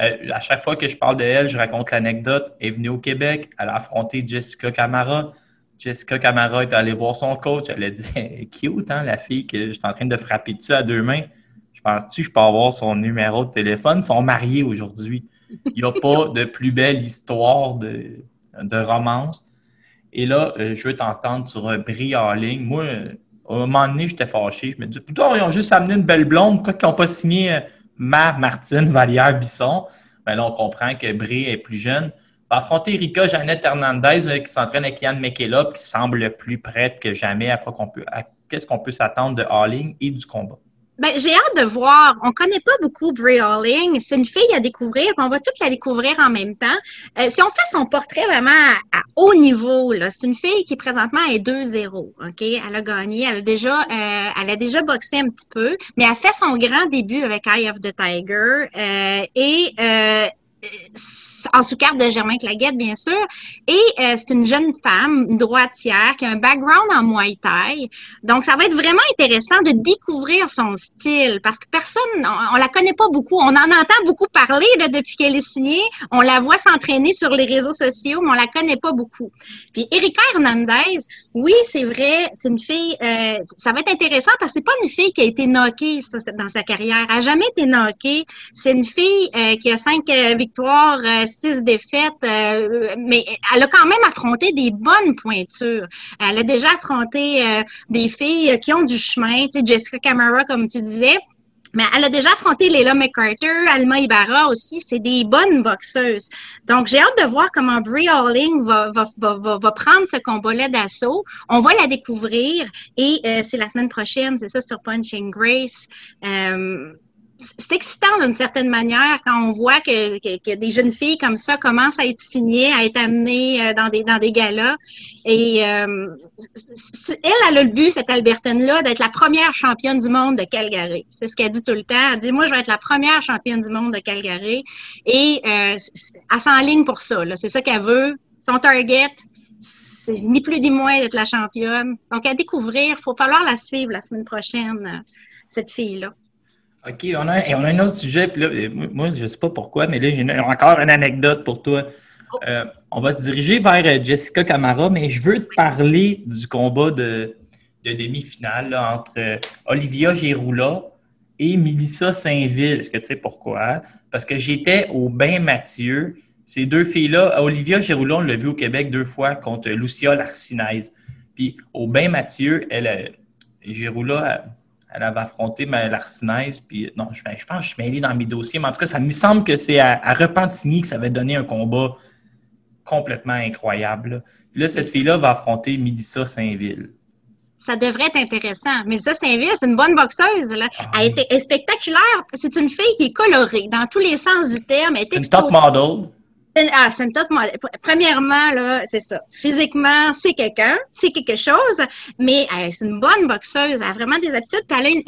Euh, à chaque fois que je parle de elle, je raconte l'anecdote. Elle est venue au Québec, elle a affronté Jessica Camara. Jessica Camara est allée voir son coach. Elle a dit (laughs) Cute, hein, la fille que je suis en train de frapper dessus à deux mains. Je pense-tu que je peux avoir son numéro de téléphone? Ils sont mariés aujourd'hui. Il n'y a pas de plus belle histoire de romance. Et là, euh, je veux t'entendre sur Brie ligne. Moi, à un moment donné, j'étais fâché. Je me dis, putain, ils ont juste amené une belle blonde. Pourquoi ils n'ont pas signé euh, ma Martine Vallière-Bisson? Ben là, on comprend que Brie est plus jeune. Va affronter Erika Jeannette Hernandez euh, qui s'entraîne avec Yann McKellop, qui semble plus prête que jamais à quoi qu'on peut, à qu'est-ce qu'on peut s'attendre de Halling et du combat? Ben, j'ai hâte de voir. On connaît pas beaucoup Brie Halling. C'est une fille à découvrir. On va toutes la découvrir en même temps. Euh, si on fait son portrait vraiment à, haut niveau, là, c'est une fille qui présentement est 2-0. Ok, elle a gagné. Elle a déjà, euh, elle a déjà boxé un petit peu, mais elle fait son grand début avec Eye of the Tiger euh, et euh, en sous-carte de Germain Claguette, bien sûr. Et euh, c'est une jeune femme, droitière, qui a un background en Muay Thai. Donc, ça va être vraiment intéressant de découvrir son style parce que personne, on, on la connaît pas beaucoup. On en entend beaucoup parler là, depuis qu'elle est signée. On la voit s'entraîner sur les réseaux sociaux, mais on la connaît pas beaucoup. Puis Erika Hernandez, oui, c'est vrai, c'est une fille, euh, ça va être intéressant parce que c'est pas une fille qui a été knockée dans sa carrière. Elle a jamais été knockée. C'est une fille euh, qui a cinq euh, victoires, euh, six défaites, euh, mais elle a quand même affronté des bonnes pointures. Elle a déjà affronté euh, des filles qui ont du chemin, tu sais, Jessica Camara, comme tu disais. Mais elle a déjà affronté Leila McCarter, Alma Ibarra aussi. C'est des bonnes boxeuses. Donc, j'ai hâte de voir comment Brie Halling va, va, va, va, prendre ce combat-là d'assaut. On va la découvrir et euh, c'est la semaine prochaine, c'est ça, sur Punching Grace. C'est excitant d'une certaine manière quand on voit que, des jeunes filles comme ça commencent à être signées, à être amenées euh, dans des, dans des galas. Et euh, elle, elle a le but, cette Albertaine-là, d'être la première championne du monde de Calgary. C'est ce qu'elle dit tout le temps. Elle dit, moi, je vais être la première championne du monde de Calgary. Et euh, elle s'enligne pour ça. C'est ça qu'elle veut. Son target, c'est ni plus ni moins d'être la championne. Donc, à découvrir, il faut falloir la suivre la semaine prochaine, cette fille-là. OK, on a, et on a un autre sujet. Puis là, moi, je ne sais pas pourquoi, mais là, j'ai encore une anecdote pour toi. Euh, on va se diriger vers euh, Jessica Camara, mais je veux te parler du combat de, de demi-finale entre euh, Olivia Giroula et Melissa Saint-Ville. Est-ce que tu sais pourquoi? Parce que j'étais au Bain Mathieu. Ces deux filles-là, Olivia Giroula, on l'a vu au Québec deux fois contre Lucia Larcinaise. Puis au Bain Mathieu, elle, Giroula, elle, avait affronté ma Larcinaise. Puis non, je, je pense que je suis mêlé dans mes dossiers, mais en tout cas, ça me semble que c'est à, à Repentigny que ça avait donné un combat complètement incroyable. là. Puis là, cette fille-là va affronter Melissa Saint-Ville. Ça devrait être intéressant. Mais ça, Saint-Ville, c'est une bonne boxeuse. Là. Elle a été- est spectaculaire. C'est une fille qui est colorée dans tous les sens du terme. Elle est C'est une top model. Ah, c'est une. Premièrement, là, c'est ça. Physiquement, c'est quelqu'un, c'est quelque chose, mais euh, c'est une bonne boxeuse. Elle a vraiment des attitudes, puis elle a une,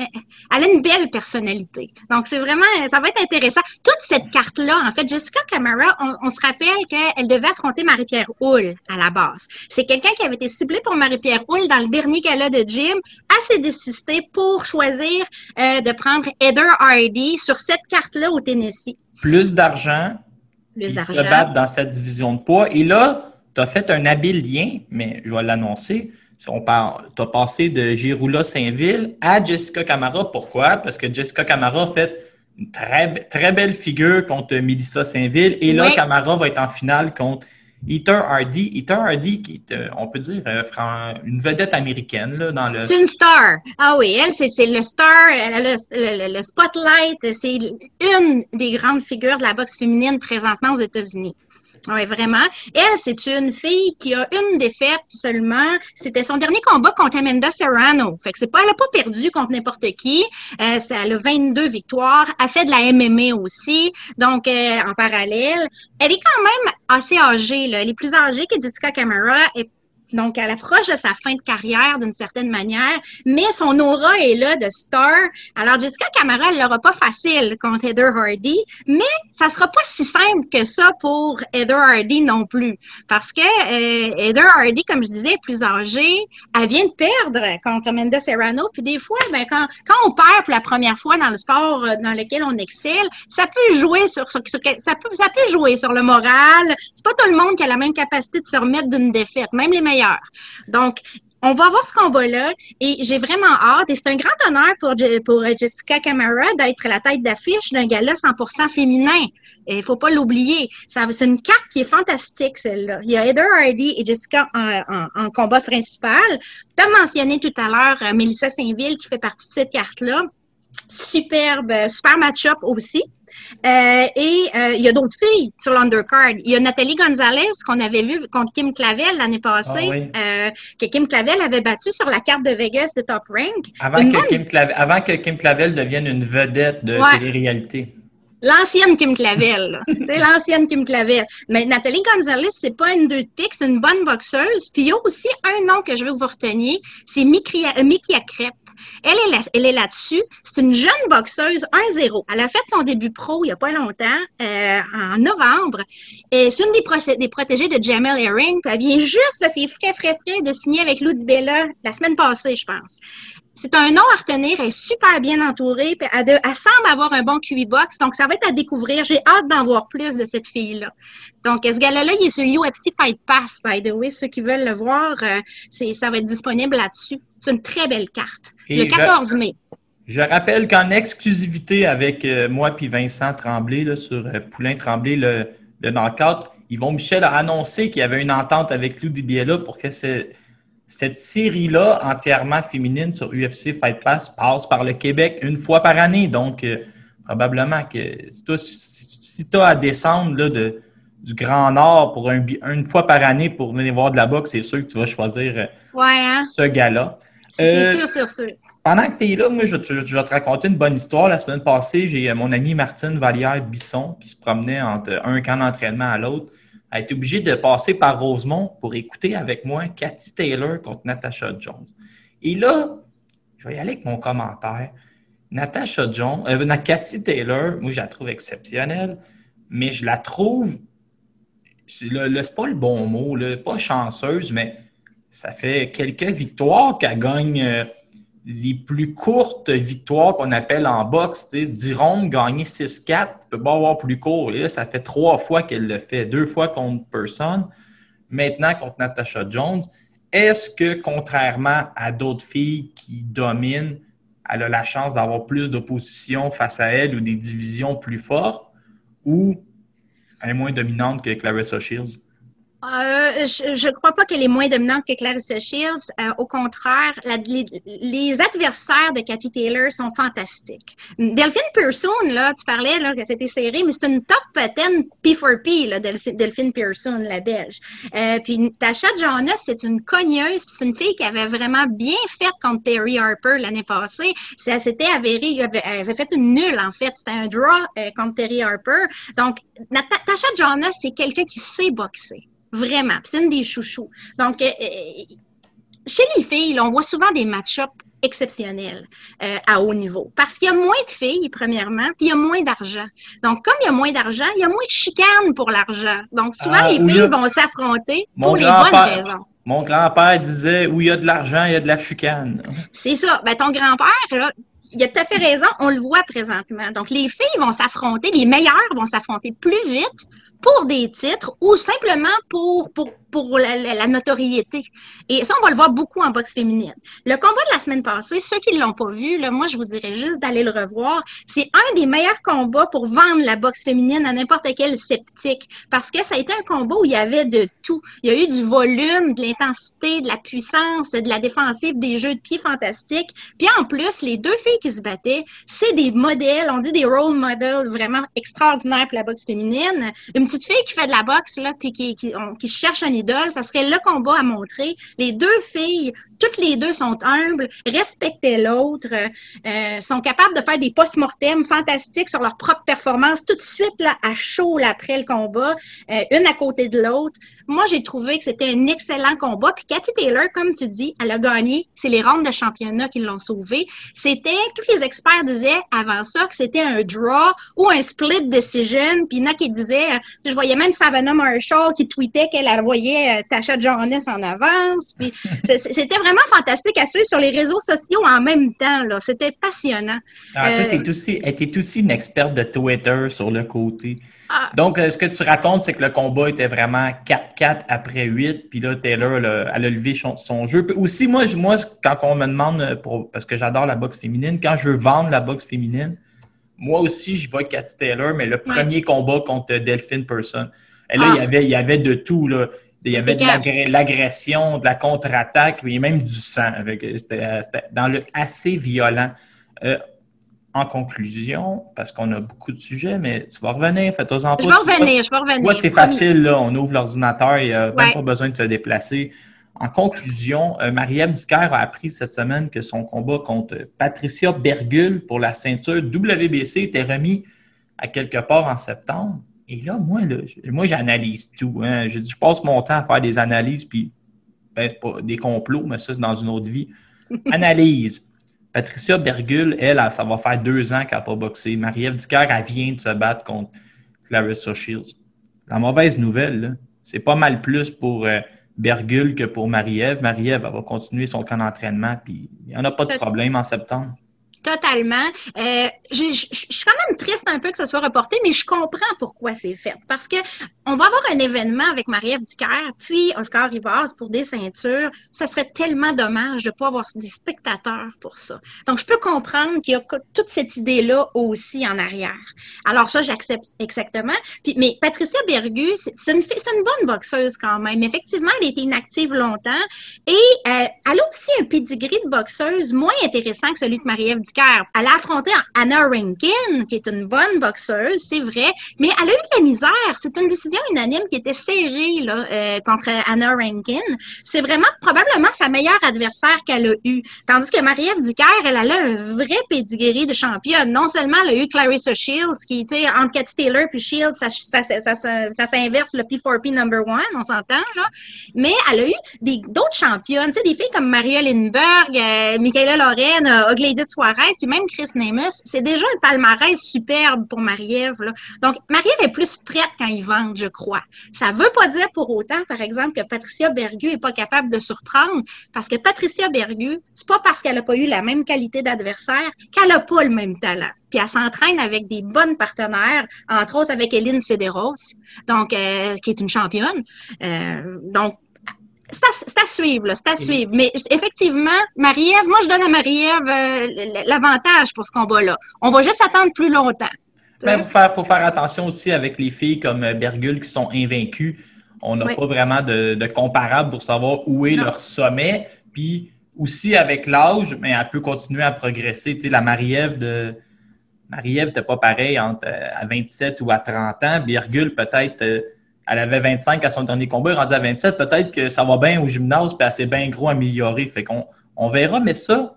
elle belle personnalité. Donc, c'est vraiment, ça va être intéressant. Toute cette carte-là, en fait, Jessica Camara, on, se rappelle qu'elle devait affronter Marie-Pierre Houle à la base. C'est quelqu'un qui avait été ciblé pour Marie-Pierre Houle dans le dernier gala de gym, assez désisté pour choisir euh, de prendre Heather Hardy sur cette carte-là au Tennessee. Plus d'argent, Plus d'argent. se battent dans cette division de poids. Et là, tu as fait un habile lien, mais je vais l'annoncer. On parle, tu as passé de Giroula Saint-Ville à Jessica Camara. Pourquoi? Parce que Jessica Camara a fait une très, très belle figure contre Melissa Saint-Ville. Et là, Oui. Camara va être en finale contre Ether Hardy. Ether Hardy, qui est, euh, on peut dire, euh, une vedette américaine là, dans le. C'est une star. Ah oui, elle, c'est le star, le, le- le spotlight. C'est une des grandes figures de la boxe féminine présentement aux États-Unis. Oui, vraiment. Elle, c'est une fille qui a une défaite seulement. C'était son dernier combat contre Amanda Serrano. Fait que c'est pas, elle a pas perdu contre n'importe qui. Euh, elle a 22 victoires. Elle fait de la MMA aussi. Donc, euh, en parallèle. Elle est quand même assez âgée, là. Elle est plus âgée que Jessica Camara. Donc, elle approche de sa fin de carrière d'une certaine manière, mais son aura est là de star. Alors, Jessica Camara, elle l'aura pas facile contre Heather Hardy, mais ça sera pas si simple que ça pour Heather Hardy non plus. Parce que euh, Heather Hardy, comme je disais, est plus âgée. Elle vient de perdre contre Amanda Serrano. Puis des fois, ben, quand, quand on perd pour la première fois dans le sport euh, dans lequel on excelle, ça peut jouer sur, ça, peut, ça peut jouer sur le moral. C'est pas tout le monde qui a la même capacité de se remettre d'une défaite, même les. Donc, on va avoir ce combat-là et j'ai vraiment hâte. Et c'est un grand honneur pour, pour Jessica Camara d'être la tête d'affiche d'un gala 100% féminin. Il faut pas l'oublier. C'est une carte qui est fantastique, celle-là. Il y a Heather Hardy et Jessica en combat principal. Tu as mentionné tout à l'heure euh, Mélissa Saint-Ville qui fait partie de cette carte-là. Superbe, euh, super match-up aussi. Euh, et euh, il y a d'autres filles sur l'undercard. Il y a Nathalie Gonzalez qu'on avait vu contre Kim Clavel l'année passée, Ah oui. euh, que Kim Clavel avait battu sur la carte de Vegas de Top Rank. Avant que, bonne- Kim Clavel, avant que Kim Clavel devienne une vedette de Ouais. télé-réalité. L'ancienne Kim Clavel, c'est (laughs) l'ancienne Kim Clavel. Mais Nathalie Gonzalez, c'est pas une deux de pique, c'est une bonne boxeuse. Puis il y a aussi un nom que je veux que vous reteniez, c'est Mickey. Elle est, là-dessus. C'est une jeune boxeuse 1-0. Elle a fait son début pro il n'y a pas longtemps, euh, en novembre. C'est une des, protégées de Jamel Herring. Elle vient juste, c'est frais, frais, frais, de signer avec Lou Bella la semaine passée, je pense. C'est un nom à retenir, elle est super bien entourée, puis elle, semble avoir un bon QI box, donc ça va être à découvrir. J'ai hâte d'en voir plus de cette fille-là. Donc, ce gars-là, il est sur UFC Fight Pass, by the way. Ceux qui veulent le voir, euh, c'est, ça va être disponible là-dessus. C'est une très belle carte. Et le je- 14 mai. Je rappelle qu'en exclusivité avec euh, moi puis Vincent Tremblay là, sur euh, Poulain Tremblay, le, le knockout, Yvon Michel a annoncé qu'il y avait une entente avec Lou Dibiela pour que ce- cette série-là, entièrement féminine sur UFC Fight Pass, passe par le Québec une fois par année. Donc, euh, probablement que si tu as à descendre là, de, du Grand Nord pour un, une fois par année pour venir voir de la boxe, c'est sûr que tu vas choisir euh, Ouais, hein? ce gars-là. C'est Euh, sûr, sûr, sûr. pendant que tu es là, moi, je, vais te- je vais te raconter une bonne histoire. La semaine passée, j'ai mon ami Martine Vallière-Bisson qui se promenait entre un camp d'entraînement à l'autre. A été obligée de passer par Rosemont pour écouter avec moi Cathy Taylor contre Natasha Jones. Et là, je vais y aller avec mon commentaire. Natasha Jones, euh, Cathy Taylor, moi, je la trouve exceptionnelle, mais je la trouve, c'est le, pas le bon mot, là, pas chanceuse, mais ça fait quelques victoires qu'elle gagne euh, les plus courtes victoires qu'on appelle en boxe. tu sais, 10 rondes, gagner 6-4, tu peux pas avoir plus court. Là, ça fait trois fois qu'elle le fait, deux fois contre personne, maintenant contre Natasha Jones. Est-ce que, contrairement à d'autres filles qui dominent, elle a la chance d'avoir plus d'opposition face à elle ou des divisions plus fortes ou elle est moins dominante que Clarissa Shields? Euh, je ne crois pas qu'elle est moins dominante que Clarissa Shields. Euh, au contraire, la- les, les adversaires de Cathy Taylor sont fantastiques. Delphine Pearson, là, tu parlais là, que c'était serré, mais c'est une top 10 P4P, là, Del- Delphine Pearson, la Belge. Euh, puis Tasha Jonas, c'est une cogneuse, c'est une fille qui avait vraiment bien fait contre Terry Harper l'année passée. Ça s'était avéré, elle avait, fait une nulle, en fait. C'était un draw euh, contre Terry Harper. Donc, Tasha Jonas, c'est quelqu'un qui sait boxer. Vraiment. C'est une des chouchous. Donc, euh, euh, chez les filles, là, on voit souvent des match-ups exceptionnels euh, à haut niveau. Parce qu'il y a moins de filles, premièrement, puis il y a moins d'argent. Donc, comme il y a moins d'argent, il y a moins de chicanes pour l'argent. Donc, souvent, Ah, les filles a- vont s'affronter pour les bonnes raisons. Mon grand-père disait où il y a de l'argent, il y a de la chicane. C'est ça. Ben, ton grand-père, il a tout à fait raison. On le voit présentement. Donc, les filles vont s'affronter, les meilleures vont s'affronter plus vite pour des titres ou simplement pour, pour la, notoriété. Et ça, on va le voir beaucoup en boxe féminine. Le combat de la semaine passée, ceux qui ne l'ont pas vu, là, moi, je vous dirais juste d'aller le revoir. C'est un des meilleurs combats pour vendre la boxe féminine à n'importe quel sceptique. Parce que ça a été un combat où il y avait de tout. Il y a eu du volume, de l'intensité, de la puissance, de la défensive, des jeux de pied fantastiques. Puis en plus, les deux filles qui se battaient, c'est des modèles, on dit des role models vraiment extraordinaires pour la boxe féminine. Une petite fille qui fait de la boxe, là, puis qui, qui, cherche un ça serait le combat à montrer. Les deux filles, toutes les deux sont humbles, respectaient l'autre, euh, sont capables de faire des post-mortem fantastiques sur leur propre performance tout de suite là, à chaud après le combat, euh, une à côté de l'autre. Moi, j'ai trouvé que c'était un excellent combat. Puis Cathy Taylor, comme tu dis, elle a gagné. C'est les rounds de championnat qui l'ont sauvée. C'était, tous les experts disaient avant ça que c'était un draw ou un split decision. Puis il y en a qui disaient, euh, je voyais même Savannah Marshall qui tweetait qu'elle elle voyait euh, Tasha Jonas en avance. Puis (laughs) c'était vraiment fantastique à suivre sur les réseaux sociaux en même temps. là. C'était passionnant. Ah, toi, Euh, aussi, elle était aussi une experte de Twitter sur le côté. Ah. Donc, euh, ce que tu racontes, c'est que le combat était vraiment 4-4 après 8, puis là, Taylor, elle a, elle a levé son, son jeu. Puis aussi, moi, quand on me demande, pour, parce que j'adore la boxe féminine, quand je veux vendre la boxe féminine, moi aussi, je vois Cathy Taylor, mais le premier combat contre Delphine Person. Et là, Ah. il, y avait, il y avait de tout, là. Il y avait de l'agression, de la contre-attaque, mais même du sang. C'était dans le assez violent. Euh, en conclusion, parce qu'on a beaucoup de sujets, mais tu vas revenir, fais-toi en. Je vais revenir, je vais revenir. Moi, c'est facile, là. On ouvre l'ordinateur, il n'y a même pas besoin de se déplacer. En conclusion, euh, Marie-Ève a appris cette semaine que son combat contre Patricia Bergul pour la ceinture WBC était remis à quelque part en septembre. Et là, moi, là, moi j'analyse tout. hein. Je, je passe mon temps à faire des analyses, puis ben, pas des complots, mais ça, c'est dans une autre vie. (laughs) Analyse. Patricia Bergul, elle, elle, ça va faire deux ans qu'elle n'a pas boxé. Marie-Ève Dicker, elle vient de se battre contre Clarissa Shields. La mauvaise nouvelle, c'est pas mal plus pour euh, Bergul que pour Marie-Ève. Marie-Ève, elle va continuer son camp d'entraînement, puis il n'y en a pas de problème en septembre. Totalement. Euh, je, suis quand même triste un peu que ce soit reporté, mais je comprends pourquoi c'est fait. Parce que on va avoir un événement avec Marie-Ève Dicker, puis Oscar Rivas pour des ceintures. Ça serait tellement dommage de ne pas avoir des spectateurs pour ça. Donc, je peux comprendre qu'il y a toute cette idée-là aussi en arrière. Alors, ça, j'accepte exactement. Puis, mais Patricia Bergu, c'est une bonne boxeuse quand même. Effectivement, elle a été inactive longtemps. Et euh, elle a aussi un pedigree de boxeuse moins intéressant que celui de Marie-Ève Dicker. Elle a affronté Anna Rankin, qui est une bonne boxeuse, c'est vrai, mais elle a eu de la misère. C'est une décision unanime qui était serrée là, euh, contre Anna Rankin. C'est vraiment probablement sa meilleure adversaire qu'elle a eue. Tandis que Marie-Ève Dicker, elle, elle a un vrai pedigree de championne. Non seulement elle a eu Clarissa Shields, qui était entre Cathy Taylor puis Shields, ça, ça, ça, s'inverse le P4P number one, on s'entend, là. Mais elle a eu d'autres championnes, tu sais, des filles comme Maria Lindbergh, euh, Michaela Loren, euh, Gladys Suarez, puis même Chris Nemes. C'est déjà un palmarès superbe pour Marie-Ève. Donc, Marie-Ève est plus prête quand ils vendent, je crois. Ça veut pas dire pour autant, par exemple, que Patricia Bergu est pas capable de surprendre, parce que Patricia Bergu, c'est pas parce qu'elle a pas eu la même qualité d'adversaire qu'elle a pas le même talent. Puis elle s'entraîne avec des bonnes partenaires, entre autres avec Eline Cederos, donc euh, qui est une championne. Euh, donc c'est à, suivre, c'est à suivre. Mais effectivement, Marie-Ève, moi je donne à Marie-Ève euh, l'avantage pour ce combat-là. On va juste attendre plus longtemps. Il faut faire, faut faire attention aussi avec les filles comme euh, Bergul qui sont invaincues. On n'a Oui. pas vraiment de, de comparable pour savoir où est Non. leur sommet. Puis aussi avec l'âge, mais elle peut continuer à progresser. Tu sais, la Marie-Ève de. Marie-Ève n'était pas pareil entre, euh, à 27 ou à 30 ans. Bergul, peut-être, elle avait 25 à son dernier combat, elle est rendue à 27. Peut-être que ça va bien au gymnase, puis elle s'est bien gros améliorée. Fait qu'on on verra, mais ça,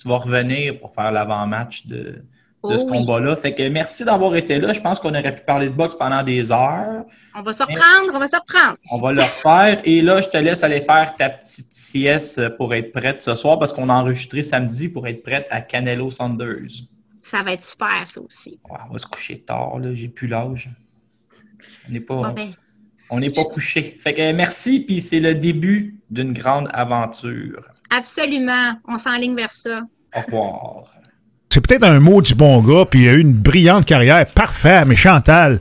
tu vas revenir pour faire l'avant-match de, de Oh ce oui. combat-là. Fait que merci d'avoir été là. Je pense qu'on aurait pu parler de boxe pendant des heures. On va se reprendre, on va se reprendre. On va le refaire. Et là, je te laisse aller faire ta petite sieste pour être prête ce soir parce qu'on a enregistré samedi pour être prête à Canelo Sanders. Ça va être super, ça aussi. Ouais, on va se coucher tard, là. J'ai plus l'âge. On n'est pas, Bon, ben, on n'est pas couché. Fait que merci, puis c'est le début d'une grande aventure. absolument, on s'enligne vers ça. Au revoir. C'est peut-être un mot du bon gars, puis il a eu une brillante carrière. Parfait, mais Chantal,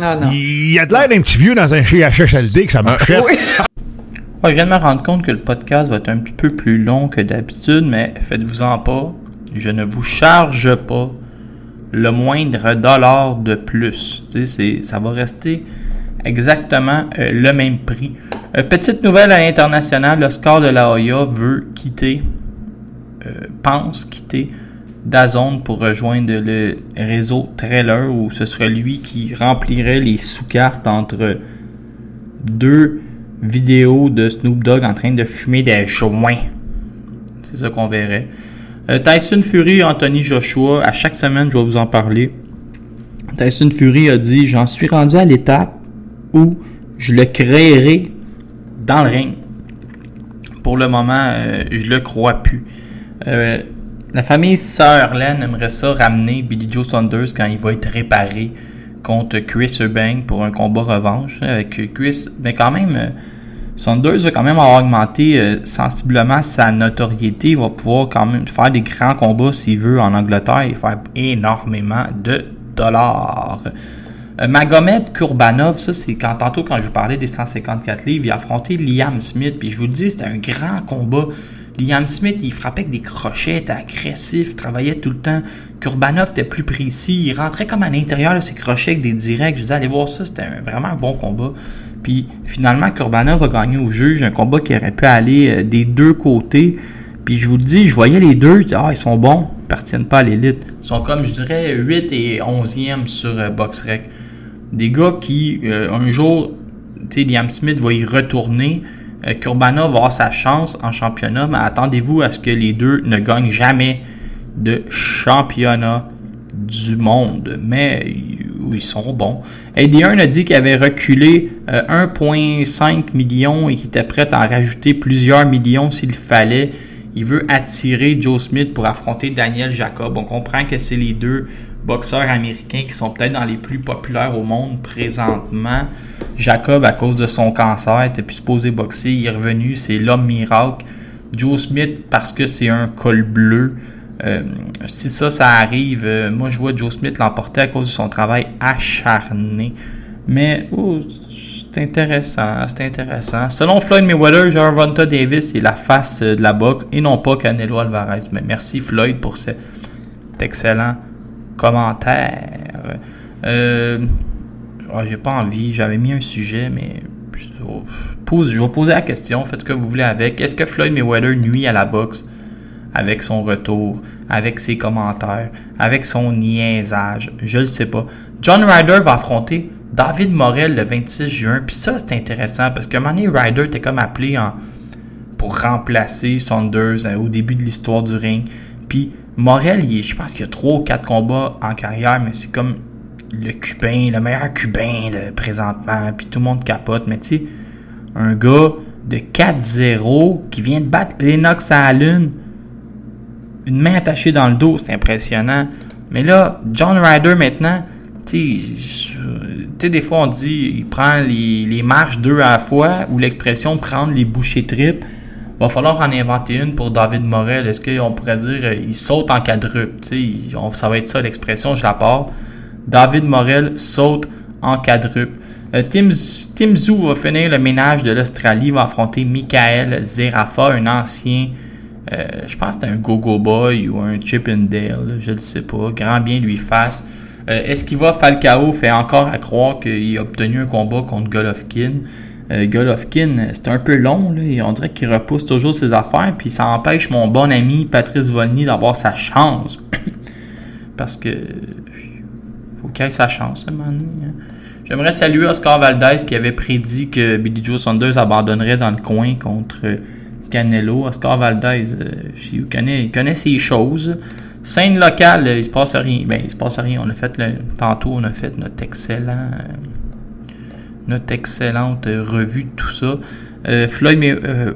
Ah non. il y a de l'air d'un petit vieux dans un CHSLD que ça marchait. Oui. (laughs) je viens de me rendre compte que le podcast va être un petit peu plus long que d'habitude, mais faites-vous-en pas. Je ne vous charge pas le moindre dollar de plus. Ça va rester exactement euh, le même prix. Euh, petite nouvelle à l'international, le score de la Hoya veut quitter, euh, pense quitter Dazone pour rejoindre le réseau Trailer où ce serait lui qui remplirait les sous-cartes entre deux vidéos de Snoop Dogg en train de fumer des joints. C'est ça qu'on verrait. Tyson Fury Anthony Joshua, à chaque semaine, je vais vous en parler. Tyson Fury a dit J'en suis rendu à l'étape où je le créerai dans le ring. Pour le moment, euh, je le crois plus. Euh, la famille Sutherland aimerait ça ramener Billy Joe Saunders quand il va être réparé contre Chris Eubank pour un combat revanche avec Chris. Mais quand même, euh, Saunders va quand même avoir augmenté sensiblement sa notoriété. Il va pouvoir quand même faire des grands combats s'il veut en Angleterre et faire énormément de dollars. Euh, Magomed Kurbanov, ça c'est quand tantôt quand je vous parlais des 154 livres, il a affronté Liam Smith, puis je vous le dis, c'était un grand combat. Liam Smith, il frappait avec des crochets, était agressif, travaillait tout le temps. Kurbanov était plus précis, il rentrait comme à l'intérieur de ses crochets avec des directs. Je disais, allez voir ça, c'était vraiment un bon combat. Puis finalement, Kurbanov a gagné au juge, un combat qui aurait pu aller euh, des deux côtés. Puis je vous le dis, je voyais les deux, ah, ils sont bons, ils appartiennent pas à l'élite. Ils sont comme, je dirais, 8 et 11e sur euh, BoxRec des gars qui, euh, un jour, tu sais, Liam Smith va y retourner. Euh, Kurbana va avoir sa chance en championnat, mais attendez-vous à ce que les deux ne gagnent jamais de championnat du monde. Mais ils sont bons. Eddie Hearn a dit qu'il avait reculé 1,5 euh, million et qu'il était prêt à en rajouter plusieurs millions s'il fallait. Il veut attirer Joe Smith pour affronter Daniel Jacob. On comprend que c'est les deux boxeurs américains qui sont peut-être dans les plus populaires au monde présentement. Jacob, à cause de son cancer, était plus supposé boxer, il est revenu, c'est l'homme miracle. Joe Smith, parce que c'est un col bleu. Euh, si ça, ça arrive, euh, moi je vois Joe Smith l'emporter à cause de son travail acharné. Mais oh, c'est intéressant, c'est intéressant. Selon Floyd Mayweather, Gervonta Davis est la face de la boxe et non pas Canelo Alvarez. Mais merci Floyd pour cet excellent commentaires. Euh, oh, j'ai pas envie, j'avais mis un sujet, mais je vais poser la question, faites ce que vous voulez avec. Est-ce que Floyd Mayweather nuit à la boxe? Avec son retour, avec ses commentaires, avec son niaisage? Je le sais pas. John Ryder va affronter David Morel le 26 juin, puis ça c'est intéressant parce que Manny Ryder était comme appelé pour remplacer Saunders hein, au début de l'histoire du ring. Puis Morel, je pense qu'il a 3 ou 4 combats en carrière, mais c'est comme le cubain, le meilleur cubain de présentement, puis tout le monde capote. Mais tu sais, un gars de 4-0 qui vient de battre Lennox à la lune, une main attachée dans le dos, c'est impressionnant. Mais là, John Ryder maintenant, tu sais, des fois on dit, il prend les, marches deux à la fois, ou l'expression prendre les bouchées tripes va falloir en inventer une pour David Morel. Est-ce qu'on pourrait dire euh, il saute en quadruple? ça va être ça l'expression, je la porte. David Morel saute en quadruple. Euh, Tim, Tim va finir le ménage de l'Australie, va affronter Michael Zerafa, un ancien, euh, je pense que c'était un Go-Go Boy ou un Chip and Dale, je ne sais pas. Grand bien lui fasse. Est-ce qu'il va Falcao fait encore à croire qu'il a obtenu un combat contre Golovkin? Euh, Golovkin, c'est un peu long, là, on dirait qu'il repousse toujours ses affaires, puis ça empêche mon bon ami Patrice Volny d'avoir sa chance. (coughs) Parce que faut qu'il ait sa chance, hein. J'aimerais saluer Oscar Valdez qui avait prédit que Billy Joe Saunders abandonnerait dans le coin contre Canelo. Oscar Valdez, euh, il, connaît, ses choses. Scène locale, il se passe rien. Ben, il se passe rien. On a fait le, tantôt, on a fait notre excellent notre excellente revue de tout ça. Euh, Floyd, mais, euh,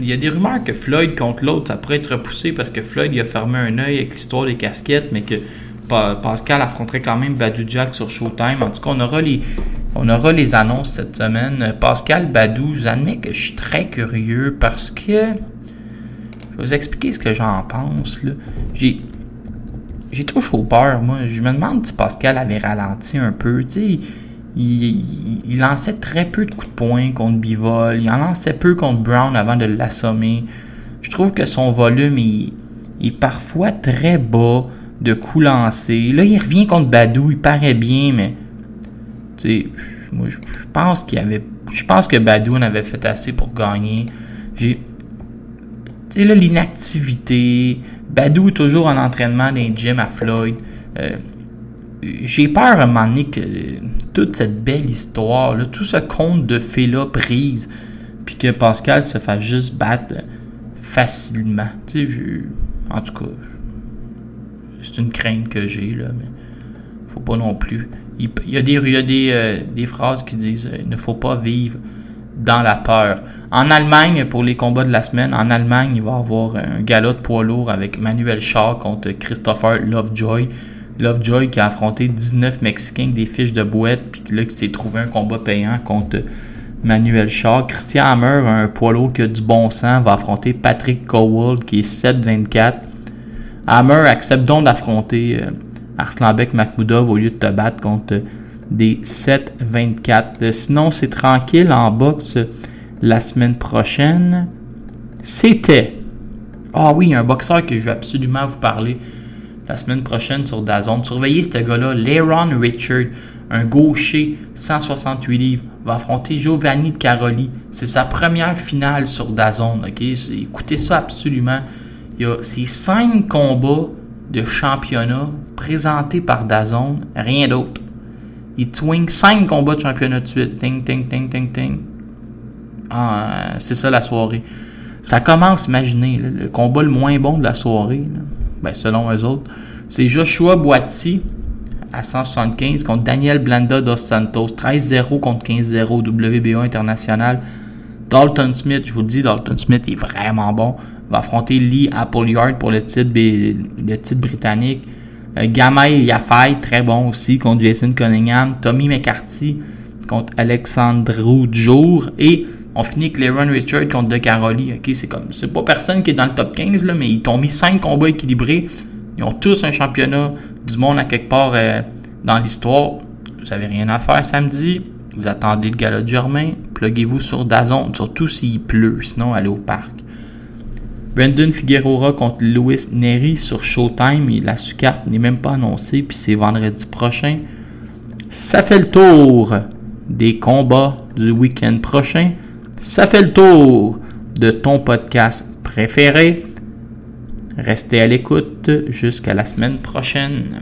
il y a des rumeurs que Floyd contre l'autre, ça pourrait être repoussé parce que Floyd il a fermé un œil avec l'histoire des casquettes, mais que Pascal affronterait quand même Badou Jack sur Showtime. En tout cas, on aura les, on aura les annonces cette semaine. Pascal Badou, je vous admets que je suis très curieux parce que. Je vais vous expliquer ce que j'en pense. J'ai. J'ai trop chaud peur, moi. Je me demande si Pascal avait ralenti un peu. Tu il, lançait très peu de coups de poing contre Bivol. Il en lançait peu contre Brown avant de l'assommer. Je trouve que son volume il est parfois très bas de coups lancés. Là, il revient contre Badou. Il paraît bien, mais tu sais, moi, je pense qu'il avait. Je pense que Badou en avait fait assez pour gagner. J'ai. Tu là, l'inactivité. Badou toujours en entraînement dans les à Floyd. Euh, j'ai peur à un moment donné que euh, toute cette belle histoire, là, tout ce conte de fées-là prise, puis que Pascal se fasse juste battre euh, facilement. Tu sais, en tout cas, c'est une crainte que j'ai, là, mais faut pas non plus. Il, y a euh, des phrases qui disent euh, il ne faut pas vivre dans la peur. En Allemagne, pour les combats de la semaine, en Allemagne, il va y avoir un galop de poids lourd avec Manuel Shaw contre Christopher Lovejoy. Lovejoy qui a affronté 19 Mexicains des fiches de boîte, puis là, qui s'est trouvé un combat payant contre Manuel Shaw. Christian Hammer, un poids lourd qui a du bon sens, va affronter Patrick Cowell qui est 7-24. Hammer accepte donc d'affronter euh, Arslanbek Makhmoudov au lieu de te battre contre des 7-24. Euh, Sinon, c'est tranquille en boxe euh, la semaine prochaine. C'était. Ah oui, un boxeur que je vais absolument vous parler la semaine prochaine sur Dazon. Surveillez ce gars-là, Leron Richard, un gaucher, 168 livres, va affronter Giovanni de Caroli. C'est sa première finale sur Dazon. ok? C'est- Écoutez ça absolument. Il y a ces cinq combats de championnat présentés par Dazon, rien d'autre. Il twing 5 combats de championnat de suite. Ting, ting, ting, ting, ting. Ah, euh, c'est ça la soirée. Ça commence, imaginez, le combat le moins bon de la soirée, ben, selon eux autres, c'est Joshua Boiti à 175 contre Daniel Blanda dos Santos. 13-0 contre 15-0 WBA international. Dalton Smith, je vous le dis, Dalton Smith est vraiment bon. Va affronter Lee Appleyard pour le titre, britannique. Euh, Gamay Yafai, très bon aussi, contre Jason Cunningham. Tommy McCarthy contre Alexandru Jour. Et on finit avec Leron Richard contre De Caroli. Ok, c'est comme, c'est pas personne qui est dans le top 15, là, mais ils t'ont mis 5 combats équilibrés. Ils ont tous un championnat du monde à quelque part euh, dans l'histoire. Vous avez rien à faire samedi. Vous attendez le gala de Germain. Pluguez-vous sur Dazon, surtout s'il pleut. Sinon, allez au parc. Brendan Figueroa contre Louis Neri sur Showtime. Et la carte n'est même pas annoncée, puis c'est vendredi prochain. Ça fait le tour des combats du week-end prochain. Ça fait le tour de ton podcast préféré. Restez à l'écoute jusqu'à la semaine prochaine.